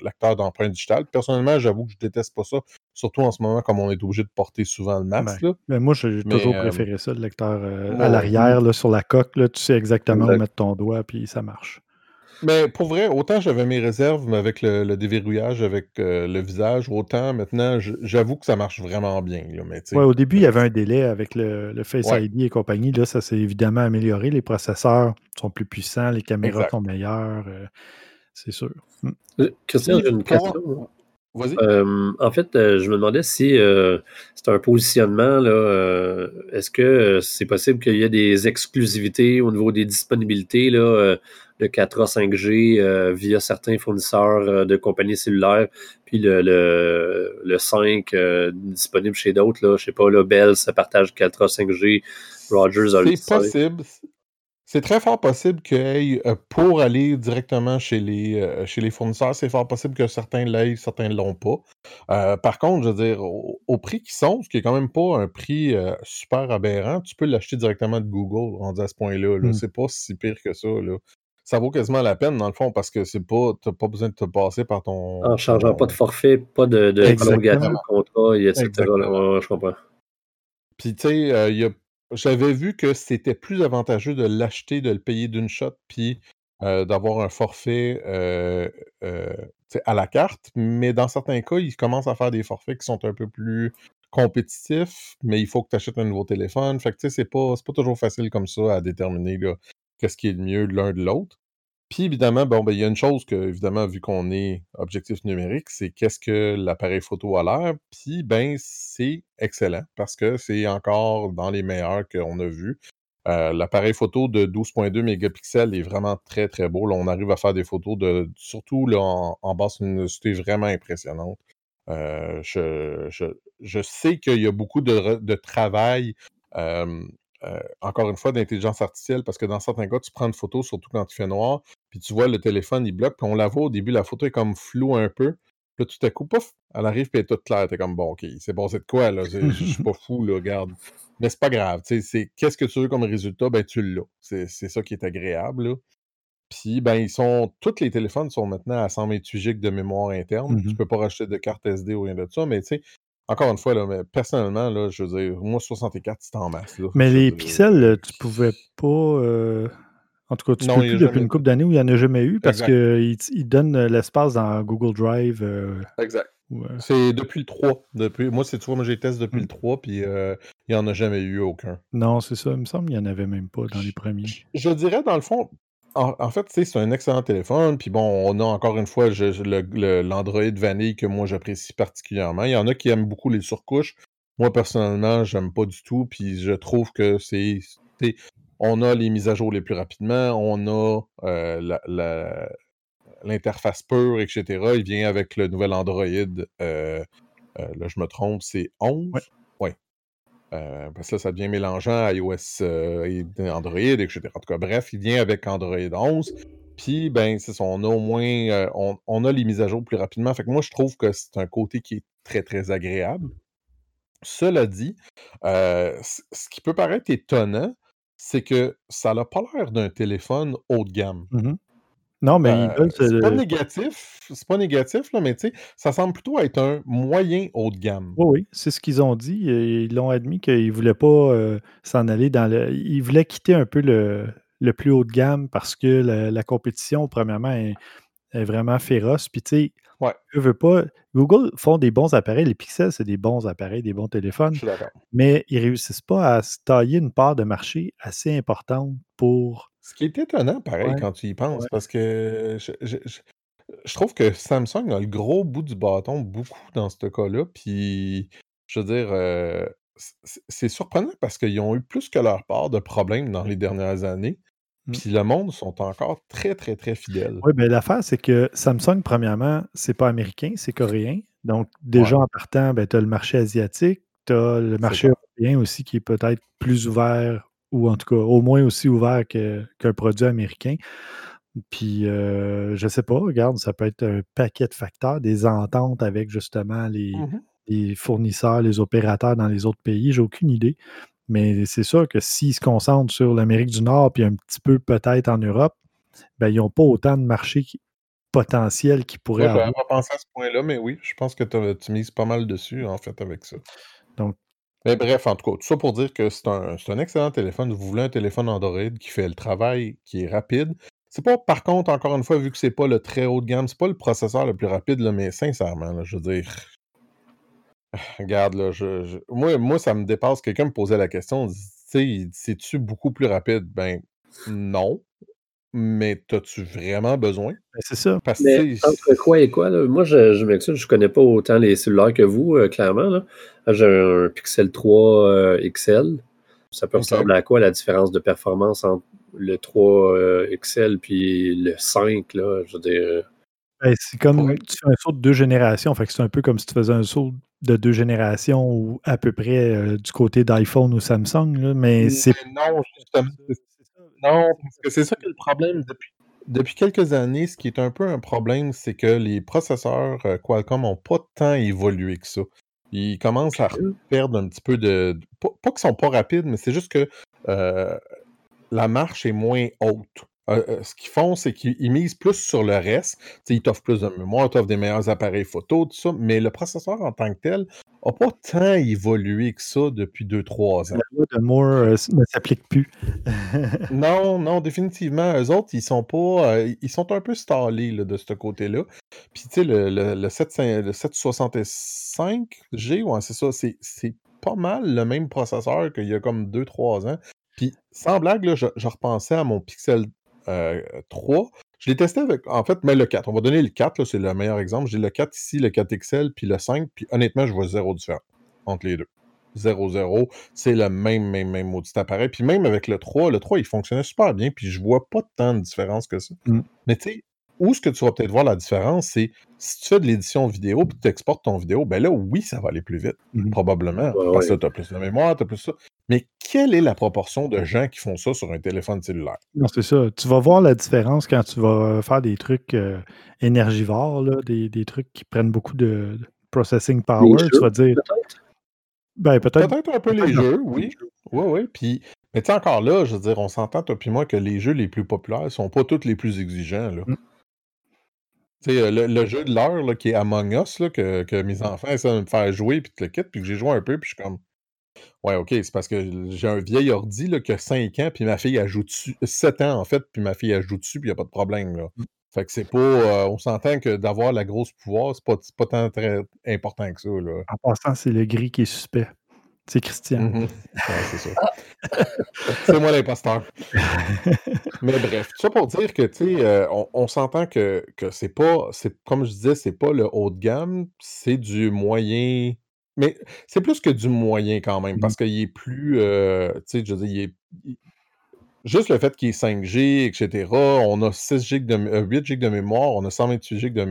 lecteur d'empreinte digitale. Personnellement, j'avoue que je déteste pas ça, surtout en ce moment comme on est obligé de porter souvent le masque. Ben, mais moi, j'ai toujours préféré ça, le lecteur à l'arrière, sur la coque. Là, tu sais exactement où mettre ton doigt, puis ça marche. Mais pour vrai, autant j'avais mes réserves mais avec le, déverrouillage avec euh, le visage, autant maintenant, j'avoue que ça marche vraiment bien. ouais, au début, il y avait un délai avec le, Face ID et compagnie. Là, ça s'est évidemment amélioré. Les processeurs sont plus puissants, les caméras sont meilleures. Euh, c'est sûr. Hmm. Euh, Christian, j'ai une question. en fait, je me demandais si c'est un positionnement, là, est-ce que c'est possible qu'il y ait des exclusivités au niveau des disponibilités, là, le 4A 5G euh, via certains fournisseurs euh, de compagnies cellulaires, puis le, le, 5 euh, disponible chez d'autres. Je ne sais pas, le Bell, ça partage 4A 5G, Rogers a C'est possible. C'est très fort possible que pour aller directement chez les, chez les fournisseurs, c'est fort possible que certains l'aient, certains ne l'ont pas. par contre, je veux dire, au, prix qu'ils sont, ce qui est quand même pas un prix super aberrant, tu peux l'acheter directement de Google, rendu à ce point-là. Là. Hmm. C'est pas si pire que ça. Là ça vaut quasiment la peine, dans le fond, parce que c'est pas, t'as pas besoin de te passer par ton. En changeant pas de forfait, pas de, de prolongation de contrat, etc. je comprends. Puis, tu sais, euh, j'avais vu que c'était plus avantageux de l'acheter, de le payer d'une shot, puis d'avoir un forfait à la carte, mais dans certains cas, ils commencent à faire des forfaits qui sont un peu plus compétitifs, mais il faut que tu achètes un nouveau téléphone. Fait que tu sais, c'est pas, pas toujours facile comme ça à déterminer qu'est-ce qui est le mieux l'un de l'autre. Puis évidemment, bon, ben, il y a une chose que, évidemment, vu qu'on est objectif numérique, c'est qu'est-ce que l'appareil photo a l'air. Puis, ben, c'est excellent parce que c'est encore dans les meilleurs qu'on a vus. Euh, l'appareil photo de 12.2 mégapixels est vraiment très, très beau. On arrive à faire des photos de, surtout là, en, basse luminosité, vraiment impressionnante. Euh, je, sais qu'il y a beaucoup de, travail, euh, encore une fois, d'intelligence artificielle, parce que dans certains cas, tu prends une photo, surtout quand il fait noir, puis tu vois le téléphone, il bloque, puis on la voit au début, la photo est comme floue un peu. Puis là, tout à coup, pouf, elle arrive, puis elle est toute claire. T'es comme, bon, OK, c'est bon, c'est de quoi, là? Je suis pas [laughs] fou, là, regarde. Mais c'est pas grave. C'est qu'est-ce que tu veux comme résultat? Ben, tu l'as. C'est ça qui est agréable. Puis, ben, ils sont. Tous les téléphones sont maintenant à 128 GB de mémoire interne. Tu Tu mmh peux pas racheter de carte SD ou rien de ça, mais tu sais, encore une fois, là, mais personnellement, là, je veux dire, moi, 64, c'est en masse. mais les pixels, tu pouvais pas. Euh, en tout cas, tu non, peux plus depuis une couple d'années où il n'y en a jamais eu parce qu'ils il donnent l'espace dans Google Drive. Euh, exact. C'est depuis le 3. Depuis... Moi, c'est toi, moi j'ai testé depuis le 3, mm. puis euh, il n'y en a jamais eu aucun. Non, c'est ça. Il me semble qu'il n'y en avait même pas dans les premiers. Je, dirais, dans le fond, en, fait, c'est un excellent téléphone. Puis bon, on a encore une fois l'Android vanille que moi j'apprécie particulièrement. Il y en a qui aiment beaucoup les surcouches. Moi, personnellement, j'aime pas du tout. Puis je trouve que c'est. On a les mises à jour les plus rapidement. On a euh, l'interface pure, etc. Il vient avec le nouvel Android. Euh, euh, là, je me trompe, c'est 11. Oui. Euh, parce ça devient mélangeant iOS et Android, etc. En tout cas, bref, il vient avec Android 11. Puis, ben, c'est on a au moins, on, a les mises à jour plus rapidement. Fait que moi, je trouve que c'est un côté qui est très, très agréable. Cela dit, ce qui peut paraître étonnant, c'est que ça n'a pas l'air d'un téléphone haut de gamme. Mmh non, mais ils veulent c'est pas négatif, c'est pas négatif, là, mais tu sais, ça semble plutôt être un moyen haut de gamme. Oui, oui, c'est ce qu'ils ont dit. Ils l'ont admis qu'ils ne voulaient pas euh, s'en aller dans le. Ils voulaient quitter un peu le, le plus haut de gamme parce que la, compétition, premièrement, est, vraiment féroce. Puis, tu sais, Ouais, je veux pas. Google font des bons appareils. Les Pixels, c'est des bons appareils, des bons téléphones, je suis d'accord. mais ils réussissent pas à se tailler une part de marché assez importante pour ce qui est étonnant, pareil, quand tu y penses, parce que je, trouve que Samsung a le gros bout du bâton beaucoup dans ce cas-là. Puis, je veux dire, euh, c'est surprenant parce qu'ils ont eu plus que leur part de problèmes dans les dernières années. Mmh. Puis le monde sont encore très, très, très fidèles. Oui, bien l'affaire, c'est que Samsung, premièrement, c'est pas américain, c'est coréen. Donc, déjà en partant, ben, tu as le marché asiatique, tu as le marché européen aussi qui est peut-être plus ouvert ou en tout cas au moins aussi ouvert qu'un produit américain. Puis, euh, je sais pas, regarde, ça peut être un paquet de facteurs, des ententes avec justement les, mmh fournisseurs, les opérateurs dans les autres pays, j'ai aucune idée. Mais c'est sûr que s'ils se concentrent sur l'Amérique du Nord, puis un petit peu peut-être en Europe, ben, ils n'ont pas autant de marchés potentiels qu'ils pourraient avoir. Je pas pensé à ce point-là, mais oui, je pense que tu mises pas mal dessus, en fait, avec ça. Donc, mais bref, en tout cas, tout ça pour dire que c'est un, excellent téléphone. Vous voulez un téléphone Android qui fait le travail, qui est rapide. C'est pas, par contre, encore une fois, vu que c'est pas le très haut de gamme, c'est pas le processeur le plus rapide, mais sincèrement, je veux dire. [sighs] Regarde, là, je, moi, moi, ça me dépasse. Quelqu'un me posait la question, c'est-tu beaucoup plus rapide? Ben, non. Mais as-tu vraiment besoin? Ben, c'est ça. mais entre quoi et quoi, là? moi, je, je m'excuse, je connais pas autant les cellulaires que vous, euh, clairement. Là. J'ai un Pixel 3 euh, XL. Ça peut ressembler à quoi la différence de performance entre le 3 euh, XL puis le 5, là? Je veux dire. Ben, c'est comme tu fais un saut de deux générations. Fait que c'est un peu comme si tu faisais un saut de deux générations ou à peu près du côté d'iPhone ou Samsung. Là, mais c'est. Non, justement, non, parce que c'est ça qui est le problème depuis, depuis quelques années. Ce qui est un peu un problème, c'est que les processeurs euh, Qualcomm n'ont pas tant évolué que ça. Ils commencent à perdre un petit peu de. Pas, qu'ils qu'ils sont pas rapides, mais c'est juste que euh, la marche est moins haute. Ce qu'ils font, c'est qu'ils misent plus sur le reste. ils t'offrent plus de mémoire, t'offrent des meilleurs appareils photo, tout ça, mais le processeur en tant que tel n'a pas tant évolué que ça depuis 2-3 ans. La loi de Moore ne s'applique plus. [laughs] non, non, définitivement. Eux autres, ils sont pas. ils sont un peu stallés de ce côté-là. Puis, tu sais, le, le, le, 765G, ouais, c'est ça, c'est pas mal le même processeur qu'il y a comme 2-3 ans. Puis, sans blague, là, je, repensais à mon Pixel 3. Euh, je l'ai testé avec, en fait, mais le 4. On va donner le 4, c'est le meilleur exemple. J'ai le 4 ici, le 4 XL, puis le 5. Puis honnêtement, je vois zéro différence entre les deux. 0-0, c'est le même, même, même maudit appareil. Puis même avec le 3, le 3, il fonctionnait super bien, puis je vois pas tant de différence que ça. Mmh. Mais tu sais, où ce que tu vas peut-être voir la différence, c'est si tu fais de l'édition vidéo puis tu exportes ton vidéo, ben là, oui, ça va aller plus vite, mmh probablement. parce que tu as plus de mémoire, tu as plus ça. Mais quelle est la proportion de gens qui font ça sur un téléphone cellulaire? Non, c'est ça. Tu vas voir la différence quand tu vas faire des trucs euh, énergivores, des, trucs qui prennent beaucoup de, processing power. tu vas dire. Ben, peut-être. Peut-être un peu les jeux, oui. Oui, oui. Puis, mais tu sais, encore là, je veux dire, on s'entend, toi puis moi, que les jeux les plus populaires sont pas tous les plus exigeants. Là. Mmh. Euh, le, le, jeu de l'heure qui est Among Us, là, que, que, mes enfants essaient de me faire jouer, puis te le quitte, puis que j'ai joué un peu, puis je suis comme. Ouais, ok, c'est parce que j'ai un vieil ordi là, qui a 5 ans, puis ma fille ajoute dessus. 7 ans en fait, puis ma fille ajoute dessus, puis il n'y a pas de problème. Là. Mmh. Fait que c'est pas. Euh, on s'entend que d'avoir la grosse pouvoir, c'est pas, pas tant très important que ça. Là. En passant, c'est le gris qui est suspect. C'est Christian. C'est ça. [laughs] c'est moi l'imposteur. Mais bref, tout ça pour dire que, tu sais, euh, on, s'entend que, que c'est pas, c'est comme je disais, c'est pas le haut de gamme, c'est du moyen. Mais c'est plus que du moyen quand même, parce qu'il est plus, euh, tu sais, je veux dire, il est, Juste le fait qu'il est 5G, etc., on a 6 GB de, 8 euh, GB de mémoire, on a 128 GB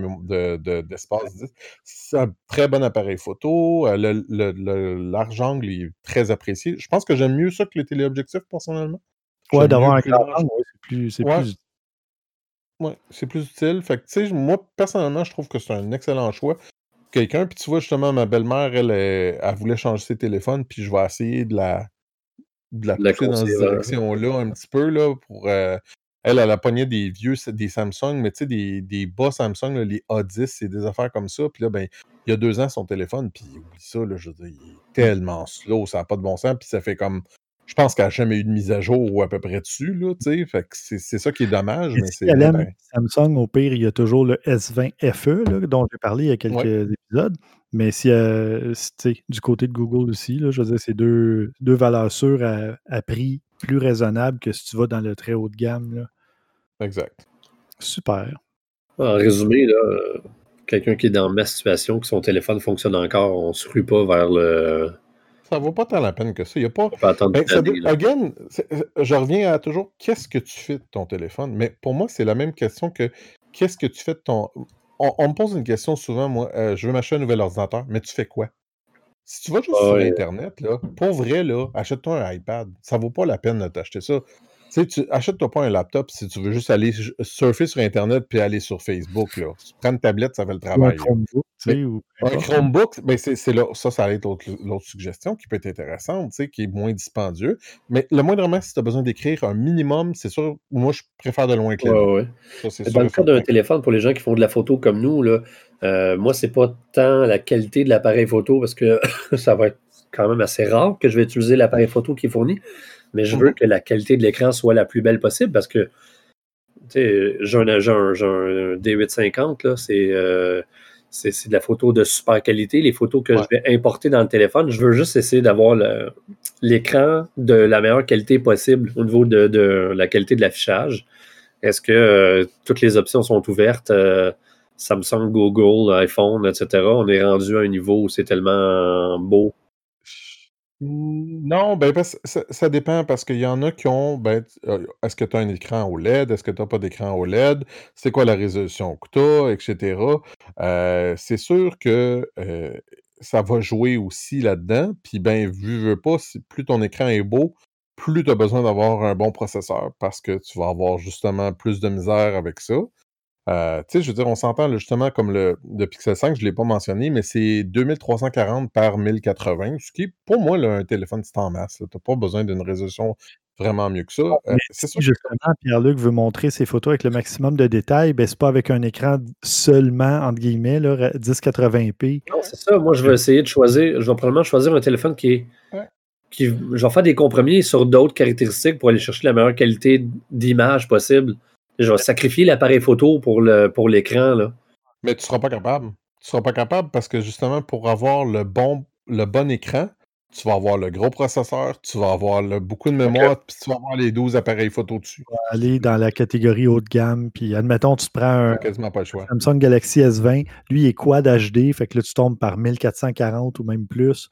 d'espace de, C'est un très bon appareil photo. Euh, le, large angle est très apprécié. Je pense que j'aime mieux ça que le téléobjectif, personnellement. Ouais, d'avoir un grand angle, c'est plus, plus Ouais, c'est plus utile. Fait que, tu sais, moi, personnellement, je trouve que c'est un excellent choix. Quelqu'un, puis tu vois, justement, ma belle-mère, elle, elle, elle, voulait changer ses téléphones, puis je vais essayer de la, de la, pousser dans cette direction-là un petit peu, là, pour... Euh, elle, elle a pogné des vieux des Samsung, mais tu sais, des, des bas Samsung, les A10, c'est des affaires comme ça. Puis là, ben, il y a deux ans, son téléphone, puis oublie ça, là, je veux dire, il est tellement slow, ça n'a pas de bon sens, puis ça fait comme je pense qu'elle n'a jamais eu de mise à jour ou à peu près dessus, là. Fait que c'est ça qui est dommage. Mais si elle aime Samsung, au pire, il y a toujours le S20 FE, là, dont j'ai parlé il y a quelques épisodes. Mais si, euh, sais, du côté de Google aussi, là, je veux dire, c'est deux, deux valeurs sûres à, prix plus raisonnable que si tu vas dans le très haut de gamme. Là. Exact. Super. En résumé, là, quelqu'un qui est dans ma situation, que son téléphone fonctionne encore, on ne se rue pas vers le, ça vaut pas tant la peine que ça. Il y a pas. Ben, again, je reviens à toujours qu'est-ce que tu fais de ton téléphone? Mais pour moi, c'est la même question que qu'est-ce que tu fais de ton. On, me pose une question souvent, moi, euh, je veux m'acheter un nouvel ordinateur, mais tu fais quoi? Si tu vas juste sur Internet, là, pour vrai, là, achète-toi un iPad. Ça vaut pas la peine de t'acheter ça. Tu sais, tu achètes-toi pas un laptop si tu veux juste aller surfer sur Internet puis aller sur Facebook. Là. Tu prends une tablette, ça fait le travail. un Chromebook, ou... Un Chromebook, ben c'est ça, ça va être l'autre suggestion qui peut être intéressante, tu sais, qui est moins dispendieux. Mais le moindrement, si tu as besoin d'écrire un minimum, c'est sûr, moi, je préfère de loin que ouais, ouais. Dans le cas d'un téléphone, pour les gens qui font de la photo comme nous, là, euh, moi, c'est pas tant la qualité de l'appareil photo parce que [coughs] ça va être quand même assez rare que je vais utiliser l'appareil photo qui est fourni mais je veux mhm. que la qualité de l'écran soit la plus belle possible parce que j'ai un, un, D850, là, euh, c'est, de la photo de super qualité. Les photos que je vais importer dans le téléphone, je veux juste essayer d'avoir l'écran de la meilleure qualité possible au niveau de, la qualité de l'affichage. Est-ce que euh, toutes les options sont ouvertes? Euh, Samsung, Google, iPhone, etc. On est rendu à un niveau où c'est tellement beau non, ben, ça, dépend parce qu'il y en a qui ont, ben, euh, est-ce que tu as un écran OLED? Est-ce que tu n'as pas d'écran OLED? C'est quoi la résolution que tu as, etc. Euh, c'est sûr que euh, ça va jouer aussi là-dedans. Puis, ben, vu, veux pas, plus ton écran est beau, plus tu as besoin d'avoir un bon processeur parce que tu vas avoir justement plus de misère avec ça. Euh, tu sais, je veux dire, on s'entend justement comme le, Pixel 5, je ne l'ai pas mentionné, mais c'est 2340 par 1080, ce qui est pour moi un téléphone c'est en masse. Tu n'as pas besoin d'une résolution vraiment mieux que ça. Euh, si justement Pierre-Luc veut montrer ses photos avec le maximum de détails, ben, c'est pas avec un écran seulement, entre guillemets, là, 1080p. Non, c'est ça. Moi, je vais essayer de choisir, je vais probablement choisir un téléphone qui est. Qui, je vais faire des compromis sur d'autres caractéristiques pour aller chercher la meilleure qualité d'image possible. Je vais sacrifier l'appareil photo pour l'écran. Pour Mais tu ne seras pas capable. Tu ne seras pas capable parce que justement, pour avoir le bon, le bon écran, tu vas avoir le gros processeur, tu vas avoir beaucoup de mémoire, puis tu vas avoir les 12 appareils photo dessus. Tu vas aller dans la catégorie haut de gamme, puis admettons, tu te prends un Samsung Galaxy S20, lui il est quad HD, fait que là tu tombes par 1440 ou même plus.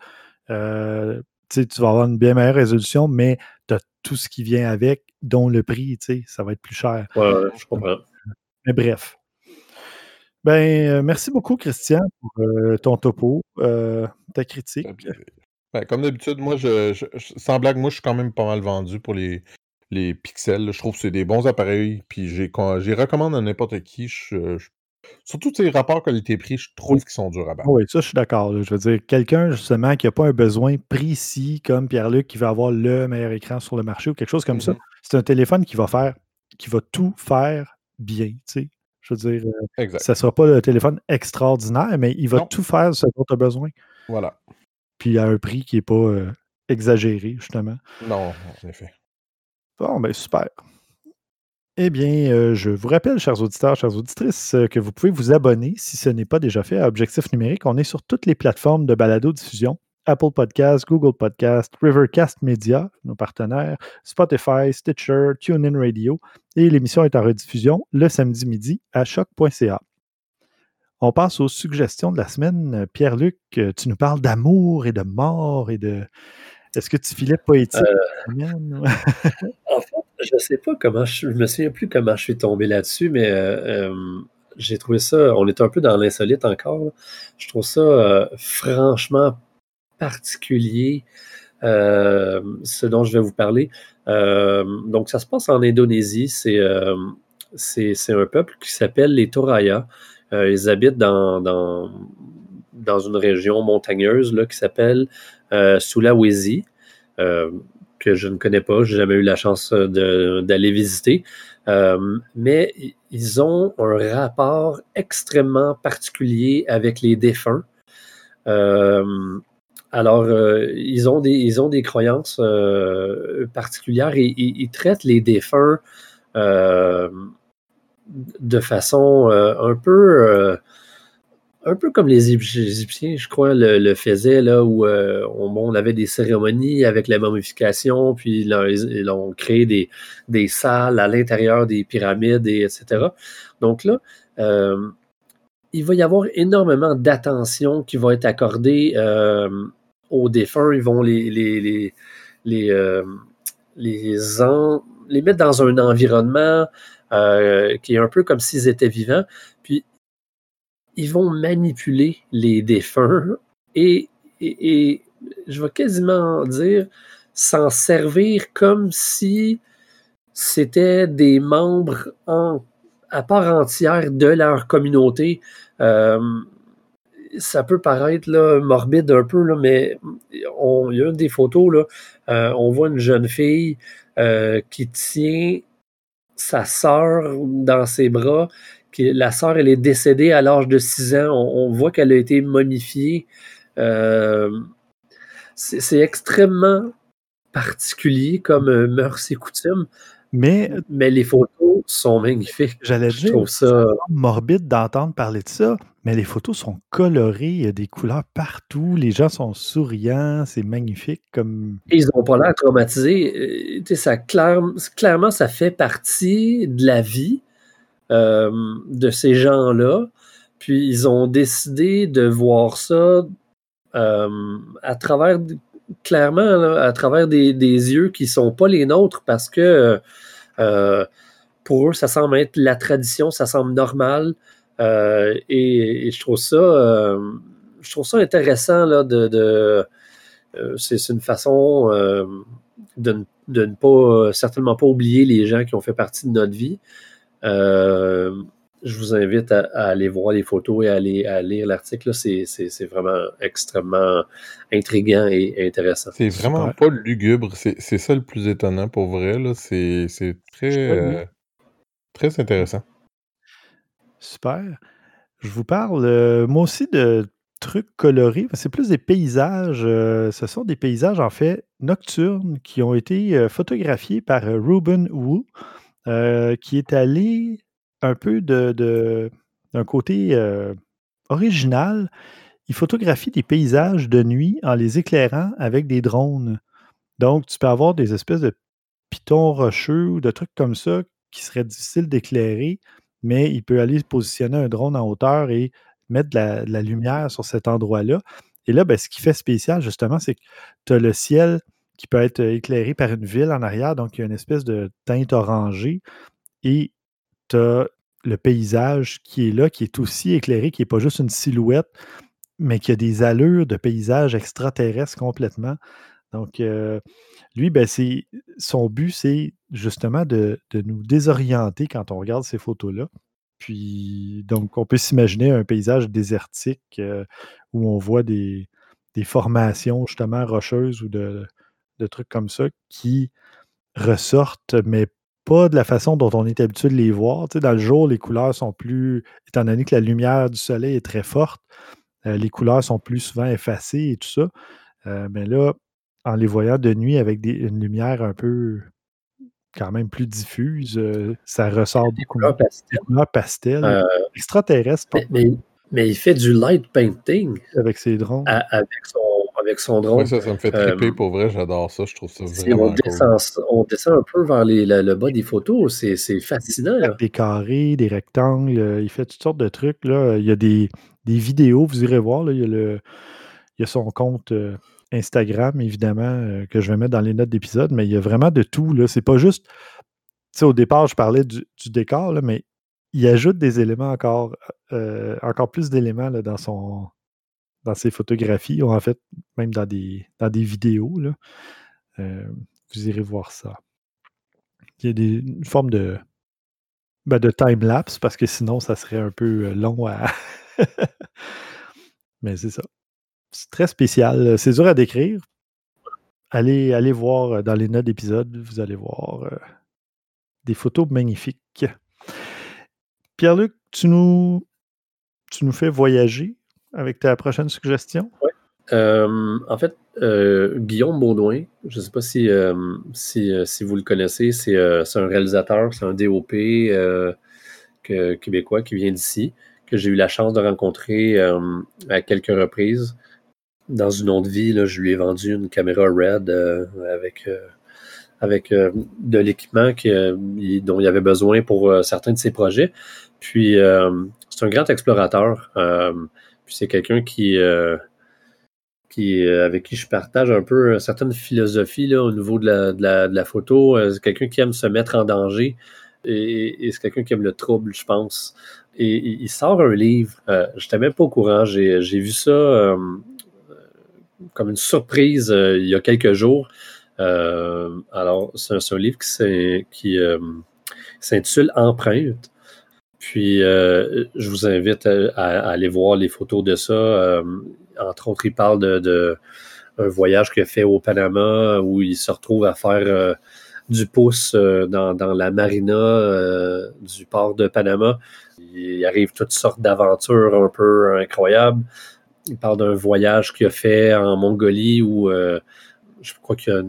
Euh, tu vas avoir une bien meilleure résolution, mais tu as tout ce qui vient avec, dont le prix, ça va être plus cher. Ouais, je comprends. Mais bref. Ben, euh, merci beaucoup, Christian, pour euh, ton topo, ta critique. Ben, comme d'habitude, moi, je, sans blague, moi, je suis quand même pas mal vendu pour les, les pixels. Je trouve que c'est des bons appareils, puis j'ai, j'ai recommande à n'importe qui. Surtout ces rapports qualité-prix, je trouve qu'ils sont durs à battre. Oui, ça, je suis d'accord. Je veux dire, quelqu'un, justement, qui n'a pas un besoin précis, comme Pierre-Luc, qui va avoir le meilleur écran sur le marché ou quelque chose comme ça, mm-hmm. c'est un téléphone qui va faire, qui va tout faire bien, tu sais. Je veux dire, euh, ça ne sera pas le téléphone extraordinaire, mais il va tout faire ce dont tu as besoin. Voilà puis à un prix qui n'est pas euh, exagéré, justement. Non, en effet. Bon, ben super. Eh bien, euh, je vous rappelle, chers auditeurs, chères auditrices, euh, que vous pouvez vous abonner, si ce n'est pas déjà fait, à Objectif Numérique. On est sur toutes les plateformes de balado-diffusion. Apple Podcast, Google Podcast, Rivercast Media, nos partenaires, Spotify, Stitcher, TuneIn Radio. Et l'émission est en rediffusion le samedi midi à choc.ca. On passe aux suggestions de la semaine. Pierre-Luc, tu nous parles d'amour et de mort et de. Est-ce que tu filais poétique euh, En fait, je sais pas comment je, ne me souviens plus comment je suis tombé là-dessus, mais euh, j'ai trouvé ça. On est un peu dans l'insolite encore. Je trouve ça franchement particulier. ce dont je vais vous parler. donc, ça se passe en Indonésie. C'est c'est un peuple qui s'appelle les Toraya. Euh, ils habitent dans, dans, dans, une région montagneuse là, qui s'appelle euh, Sulawesi, euh, que je ne connais pas, j'ai jamais eu la chance d'aller visiter. mais ils ont un rapport extrêmement particulier avec les défunts. alors, ils, ont des, ils ont des croyances particulières et ils traitent les défunts de façon euh, un peu euh, un peu comme les Égyptiens, je crois, le, faisaient, là, où euh, on, avait des cérémonies avec la momification, puis ils, ont créé des, des, salles à l'intérieur des pyramides, et etc. Donc là, il va y avoir énormément d'attention qui va être accordée aux défunts. Ils vont les, les, les, les, les, les mettre dans un environnement euh, qui est un peu comme s'ils étaient vivants. Puis, ils vont manipuler les défunts et, je vais quasiment dire s'en servir comme si c'était des membres à part entière de leur communauté. Euh, ça peut paraître morbide un peu, mais il y a une des photos, là, euh, on voit une jeune fille qui tient sa sœur dans ses bras. La sœur, elle est décédée à l'âge de 6 ans. On, voit qu'elle a été momifiée. Euh, c'est extrêmement particulier comme euh, mœurs et coutumes. Mais, mais les photos sont magnifiques. J'allais dire, ça morbide d'entendre parler de ça, mais les photos sont colorées, il y a des couleurs partout, les gens sont souriants, c'est magnifique comme. ils n'ont pas l'air traumatisés. Euh, ça, clairement, ça fait partie de la vie de ces gens-là. Puis ils ont décidé de voir ça euh, à travers clairement à travers des, yeux qui ne sont pas les nôtres parce que euh, pour eux, ça semble être la tradition, ça semble normal. Euh, et, je trouve ça euh, intéressant de, c'est une façon de, ne pas certainement pas oublier les gens qui ont fait partie de notre vie. Je vous invite à, aller voir les photos et à, aller, à lire l'article. C'est vraiment extrêmement intriguant et intéressant. C'est vraiment pas lugubre. C'est ça le plus étonnant pour vrai. C'est très, euh, très intéressant. Super. Je vous parle, euh, moi aussi, de trucs colorés. C'est plus des paysages. Euh, ce sont des paysages, en fait, nocturnes qui ont été photographiés par Ruben Wu, qui est allé un peu de, d'un côté euh, original. Il photographie des paysages de nuit en les éclairant avec des drones. Donc, tu peux avoir des espèces de pitons rocheux ou de trucs comme ça qui seraient difficiles d'éclairer, mais il peut aller positionner un drone en hauteur et mettre de la, lumière sur cet endroit-là. Et là, ben, ce qui fait spécial, justement, c'est que tu as le ciel qui peut être éclairé par une ville en arrière, donc il y a une espèce de teinte orangée. Et tu as le paysage qui est là, qui est aussi éclairé, qui n'est pas juste une silhouette, mais qui a des allures de paysage extraterrestre complètement. Donc, euh, lui, ben, son but, c'est justement de, nous désorienter quand on regarde ces photos-là. Puis, donc, on peut s'imaginer un paysage désertique euh, où on voit des, formations justement rocheuses ou de, de, trucs comme ça qui ressortent, mais pas de la façon dont on est habitué de les voir. Tu sais, dans le jour, les couleurs sont plus, étant donné que la lumière du soleil est très forte, euh, les couleurs sont plus souvent effacées et tout ça. Euh, mais là, en les voyant de nuit avec une lumière un peu quand même plus diffuse, euh, ça ressort des couleurs pastel. Des couleurs pastel extraterrestres. Mais, il fait du light painting. Avec ses drones. avec son avec son drone. ça, ça me fait triper euh, pour vrai, j'adore ça, je trouve ça vraiment on descend, on descend un peu vers le, bas des photos, c'est fascinant. Des carrés, des rectangles, euh, il fait toutes sortes de trucs. Là. Il y a des, vidéos, vous irez voir, là, il, y a le, il y a son compte euh, Instagram, évidemment, que je vais mettre dans les notes d'épisode, mais il y a vraiment de tout. C'est pas juste. au départ, je parlais du, décor, là, mais il ajoute des éléments encore, encore plus d'éléments dans son, dans ses photographies, ou en fait, même dans des, dans des vidéos. Là. Euh, vous irez voir ça. Il y a une forme de, ben de time-lapse, parce que sinon, ça serait un peu euh, long à. [laughs] Mais c'est ça. C'est très spécial. C'est dur à décrire. Allez, allez voir euh, dans les notes d'épisode, vous allez voir des photos magnifiques. Pierre-Luc, tu nous, tu nous fais voyager avec ta prochaine suggestion? Euh, en fait, euh, Guillaume Baudouin, je ne sais pas si, euh, si, vous le connaissez, c'est un réalisateur, c'est un DOP québécois qui vient d'ici, que j'ai eu la chance de rencontrer à quelques reprises. Dans une autre vie, là, je lui ai vendu une caméra RED avec, avec de l'équipement dont il avait besoin pour certains de ses projets. Puis, c'est un grand explorateur c'est quelqu'un qui, euh, euh, avec qui je partage un peu une certaine philosophie là, au niveau de la, photo. Euh, c'est quelqu'un qui aime se mettre en danger et, c'est quelqu'un qui aime le trouble, je pense. Et, il sort un livre. je n'étais même pas au courant. J'ai, vu ça comme une surprise il y a quelques jours. alors, c'est un, livre qui, qui s'intitule Empreinte. Puis, euh, je vous invite à, aller voir les photos de ça. Euh, entre autres, il parle de, voyage qu'il a fait au Panama où il se retrouve à faire euh, du pouce dans, la marina du port de Panama. Il arrive toutes sortes d'aventures un peu incroyables. Il parle d'un voyage qu'il a fait en Mongolie où je crois qu'il a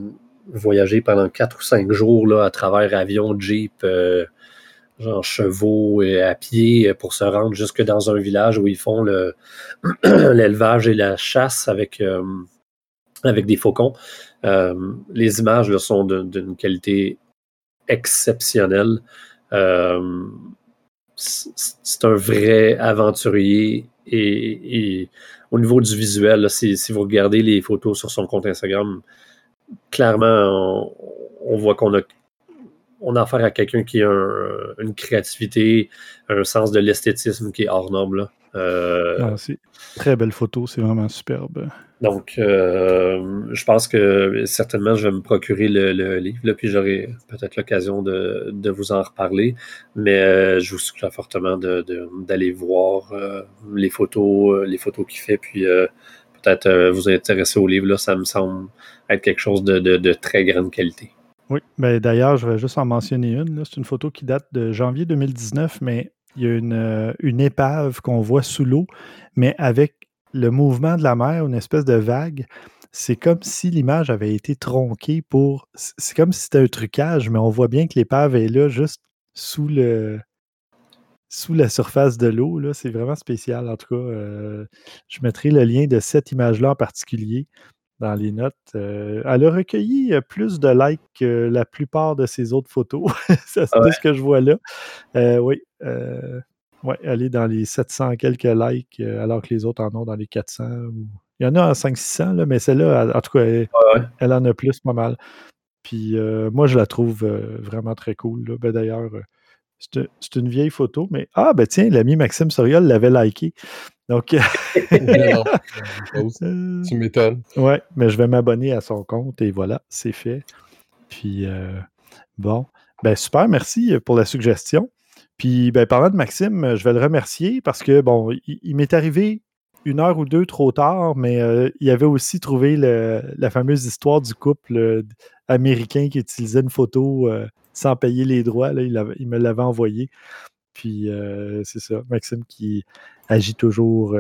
voyagé pendant quatre ou cinq jours là, à travers avion, jeep genre chevaux et à pied pour se rendre jusque dans un village où ils font [clears throat] l'élevage et la chasse avec, euh, des faucons. Euh, les images sont d'une qualité exceptionnelle. Euh, c'est un vrai aventurier et, au niveau du visuel, si, vous regardez les photos sur son compte Instagram, clairement, on voit qu'on a on a affaire à quelqu'un qui a une créativité, un sens de l'esthétisme qui est hors norme. Euh, ah, très belle photo, c'est vraiment superbe. Donc, euh, je pense que certainement, je vais me procurer le, livre, là, puis j'aurai peut-être l'occasion de, vous en reparler. Mais euh, je vous suggère fortement d'aller voir les photos, les photos qu'il fait, puis peut-être vous intéresser au livre. Là, ça me semble être quelque chose de, très grande qualité. Oui, mais ben, d'ailleurs, je vais juste en mentionner une. C'est une photo qui date de janvier 2019, mais il y a euh, une, épave qu'on voit sous l'eau, mais avec le mouvement de la mer, une espèce de vague. C'est comme si l'image avait été tronquée pour. C'est comme si c'était un trucage, mais on voit bien que l'épave est là juste sous le sous la surface de l'eau. C'est vraiment spécial. En tout cas, euh, je mettrai le lien de cette image-là en particulier dans les notes. Euh, elle a recueilli plus de likes que la plupart de ses autres photos. [laughs] c'est ce que je vois là. oui, euh, ouais, elle est dans les 700 quelques likes, euh, alors que les autres en ont dans les 400. Il y en a à 500-600, mais celle-là, en tout cas, elle, en a plus, pas mal. Puis euh, moi, je la trouve vraiment très cool. Ben, D'ailleurs, c'est une vieille photo, mais ah, ben tiens, l'ami Maxime Soriol l'avait liké. Donc. [laughs] tu m'étonnes. Ouais, mais je vais m'abonner à son compte et voilà, c'est fait. Puis, bon. Ben super, merci pour la suggestion. Puis, ben, parlant de Maxime, euh, je vais le remercier parce que, bon, il, m'est arrivé une heure ou deux trop tard, mais euh, il avait aussi trouvé la fameuse histoire du couple euh, américain qui utilisait une photo sans payer les droits. Là, il, me l'avait envoyé. Puis, c'est ça, Maxime qui agit toujours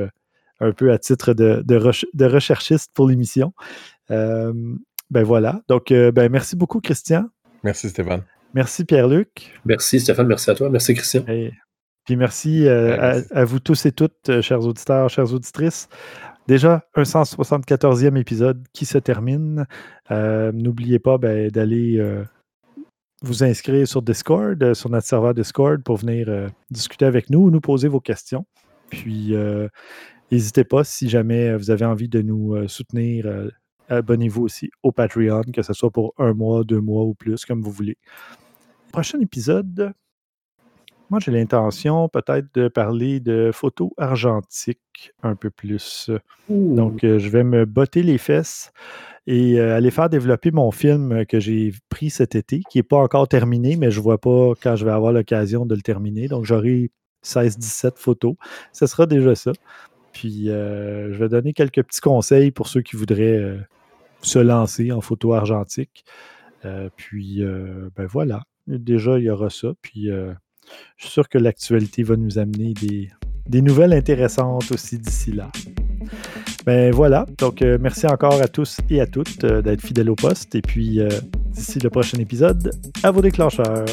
un peu à titre de, de, recherchiste pour l'émission. ben voilà. Donc, ben, merci beaucoup, Christian. Merci, Stéphane. Merci Pierre-Luc. Merci Stéphane, merci à toi. Merci Christian. Et, puis merci, euh, À, vous tous et toutes, euh, chers auditeurs, chères auditrices. Déjà, un 174e épisode qui se termine. Euh, n'oubliez pas ben, d'aller vous inscrire sur Discord, sur notre serveur Discord, pour venir discuter avec nous ou nous poser vos questions. Puis, n'hésitez pas, si jamais vous avez envie de nous soutenir, abonnez-vous aussi au Patreon, que ce soit pour un mois, deux mois ou plus, comme vous voulez prochain épisode, moi j'ai l'intention peut-être de parler de photos argentiques un peu plus. Donc euh, je vais me botter les fesses et euh, aller faire développer mon film que j'ai pris cet été, qui n'est pas encore terminé, mais je ne vois pas quand je vais avoir l'occasion de le terminer. Donc j'aurai 16-17 photos. Ce sera déjà ça. Puis euh, je vais donner quelques petits conseils pour ceux qui voudraient se lancer en photo argentique. puis ben voilà déjà, il y aura ça. Puis euh, je suis sûr que l'actualité va nous amener des, nouvelles intéressantes aussi d'ici là. Ben voilà, donc euh, merci encore à tous et à toutes euh, d'être fidèles au poste. Et puis d'ici le prochain épisode, à vos déclencheurs.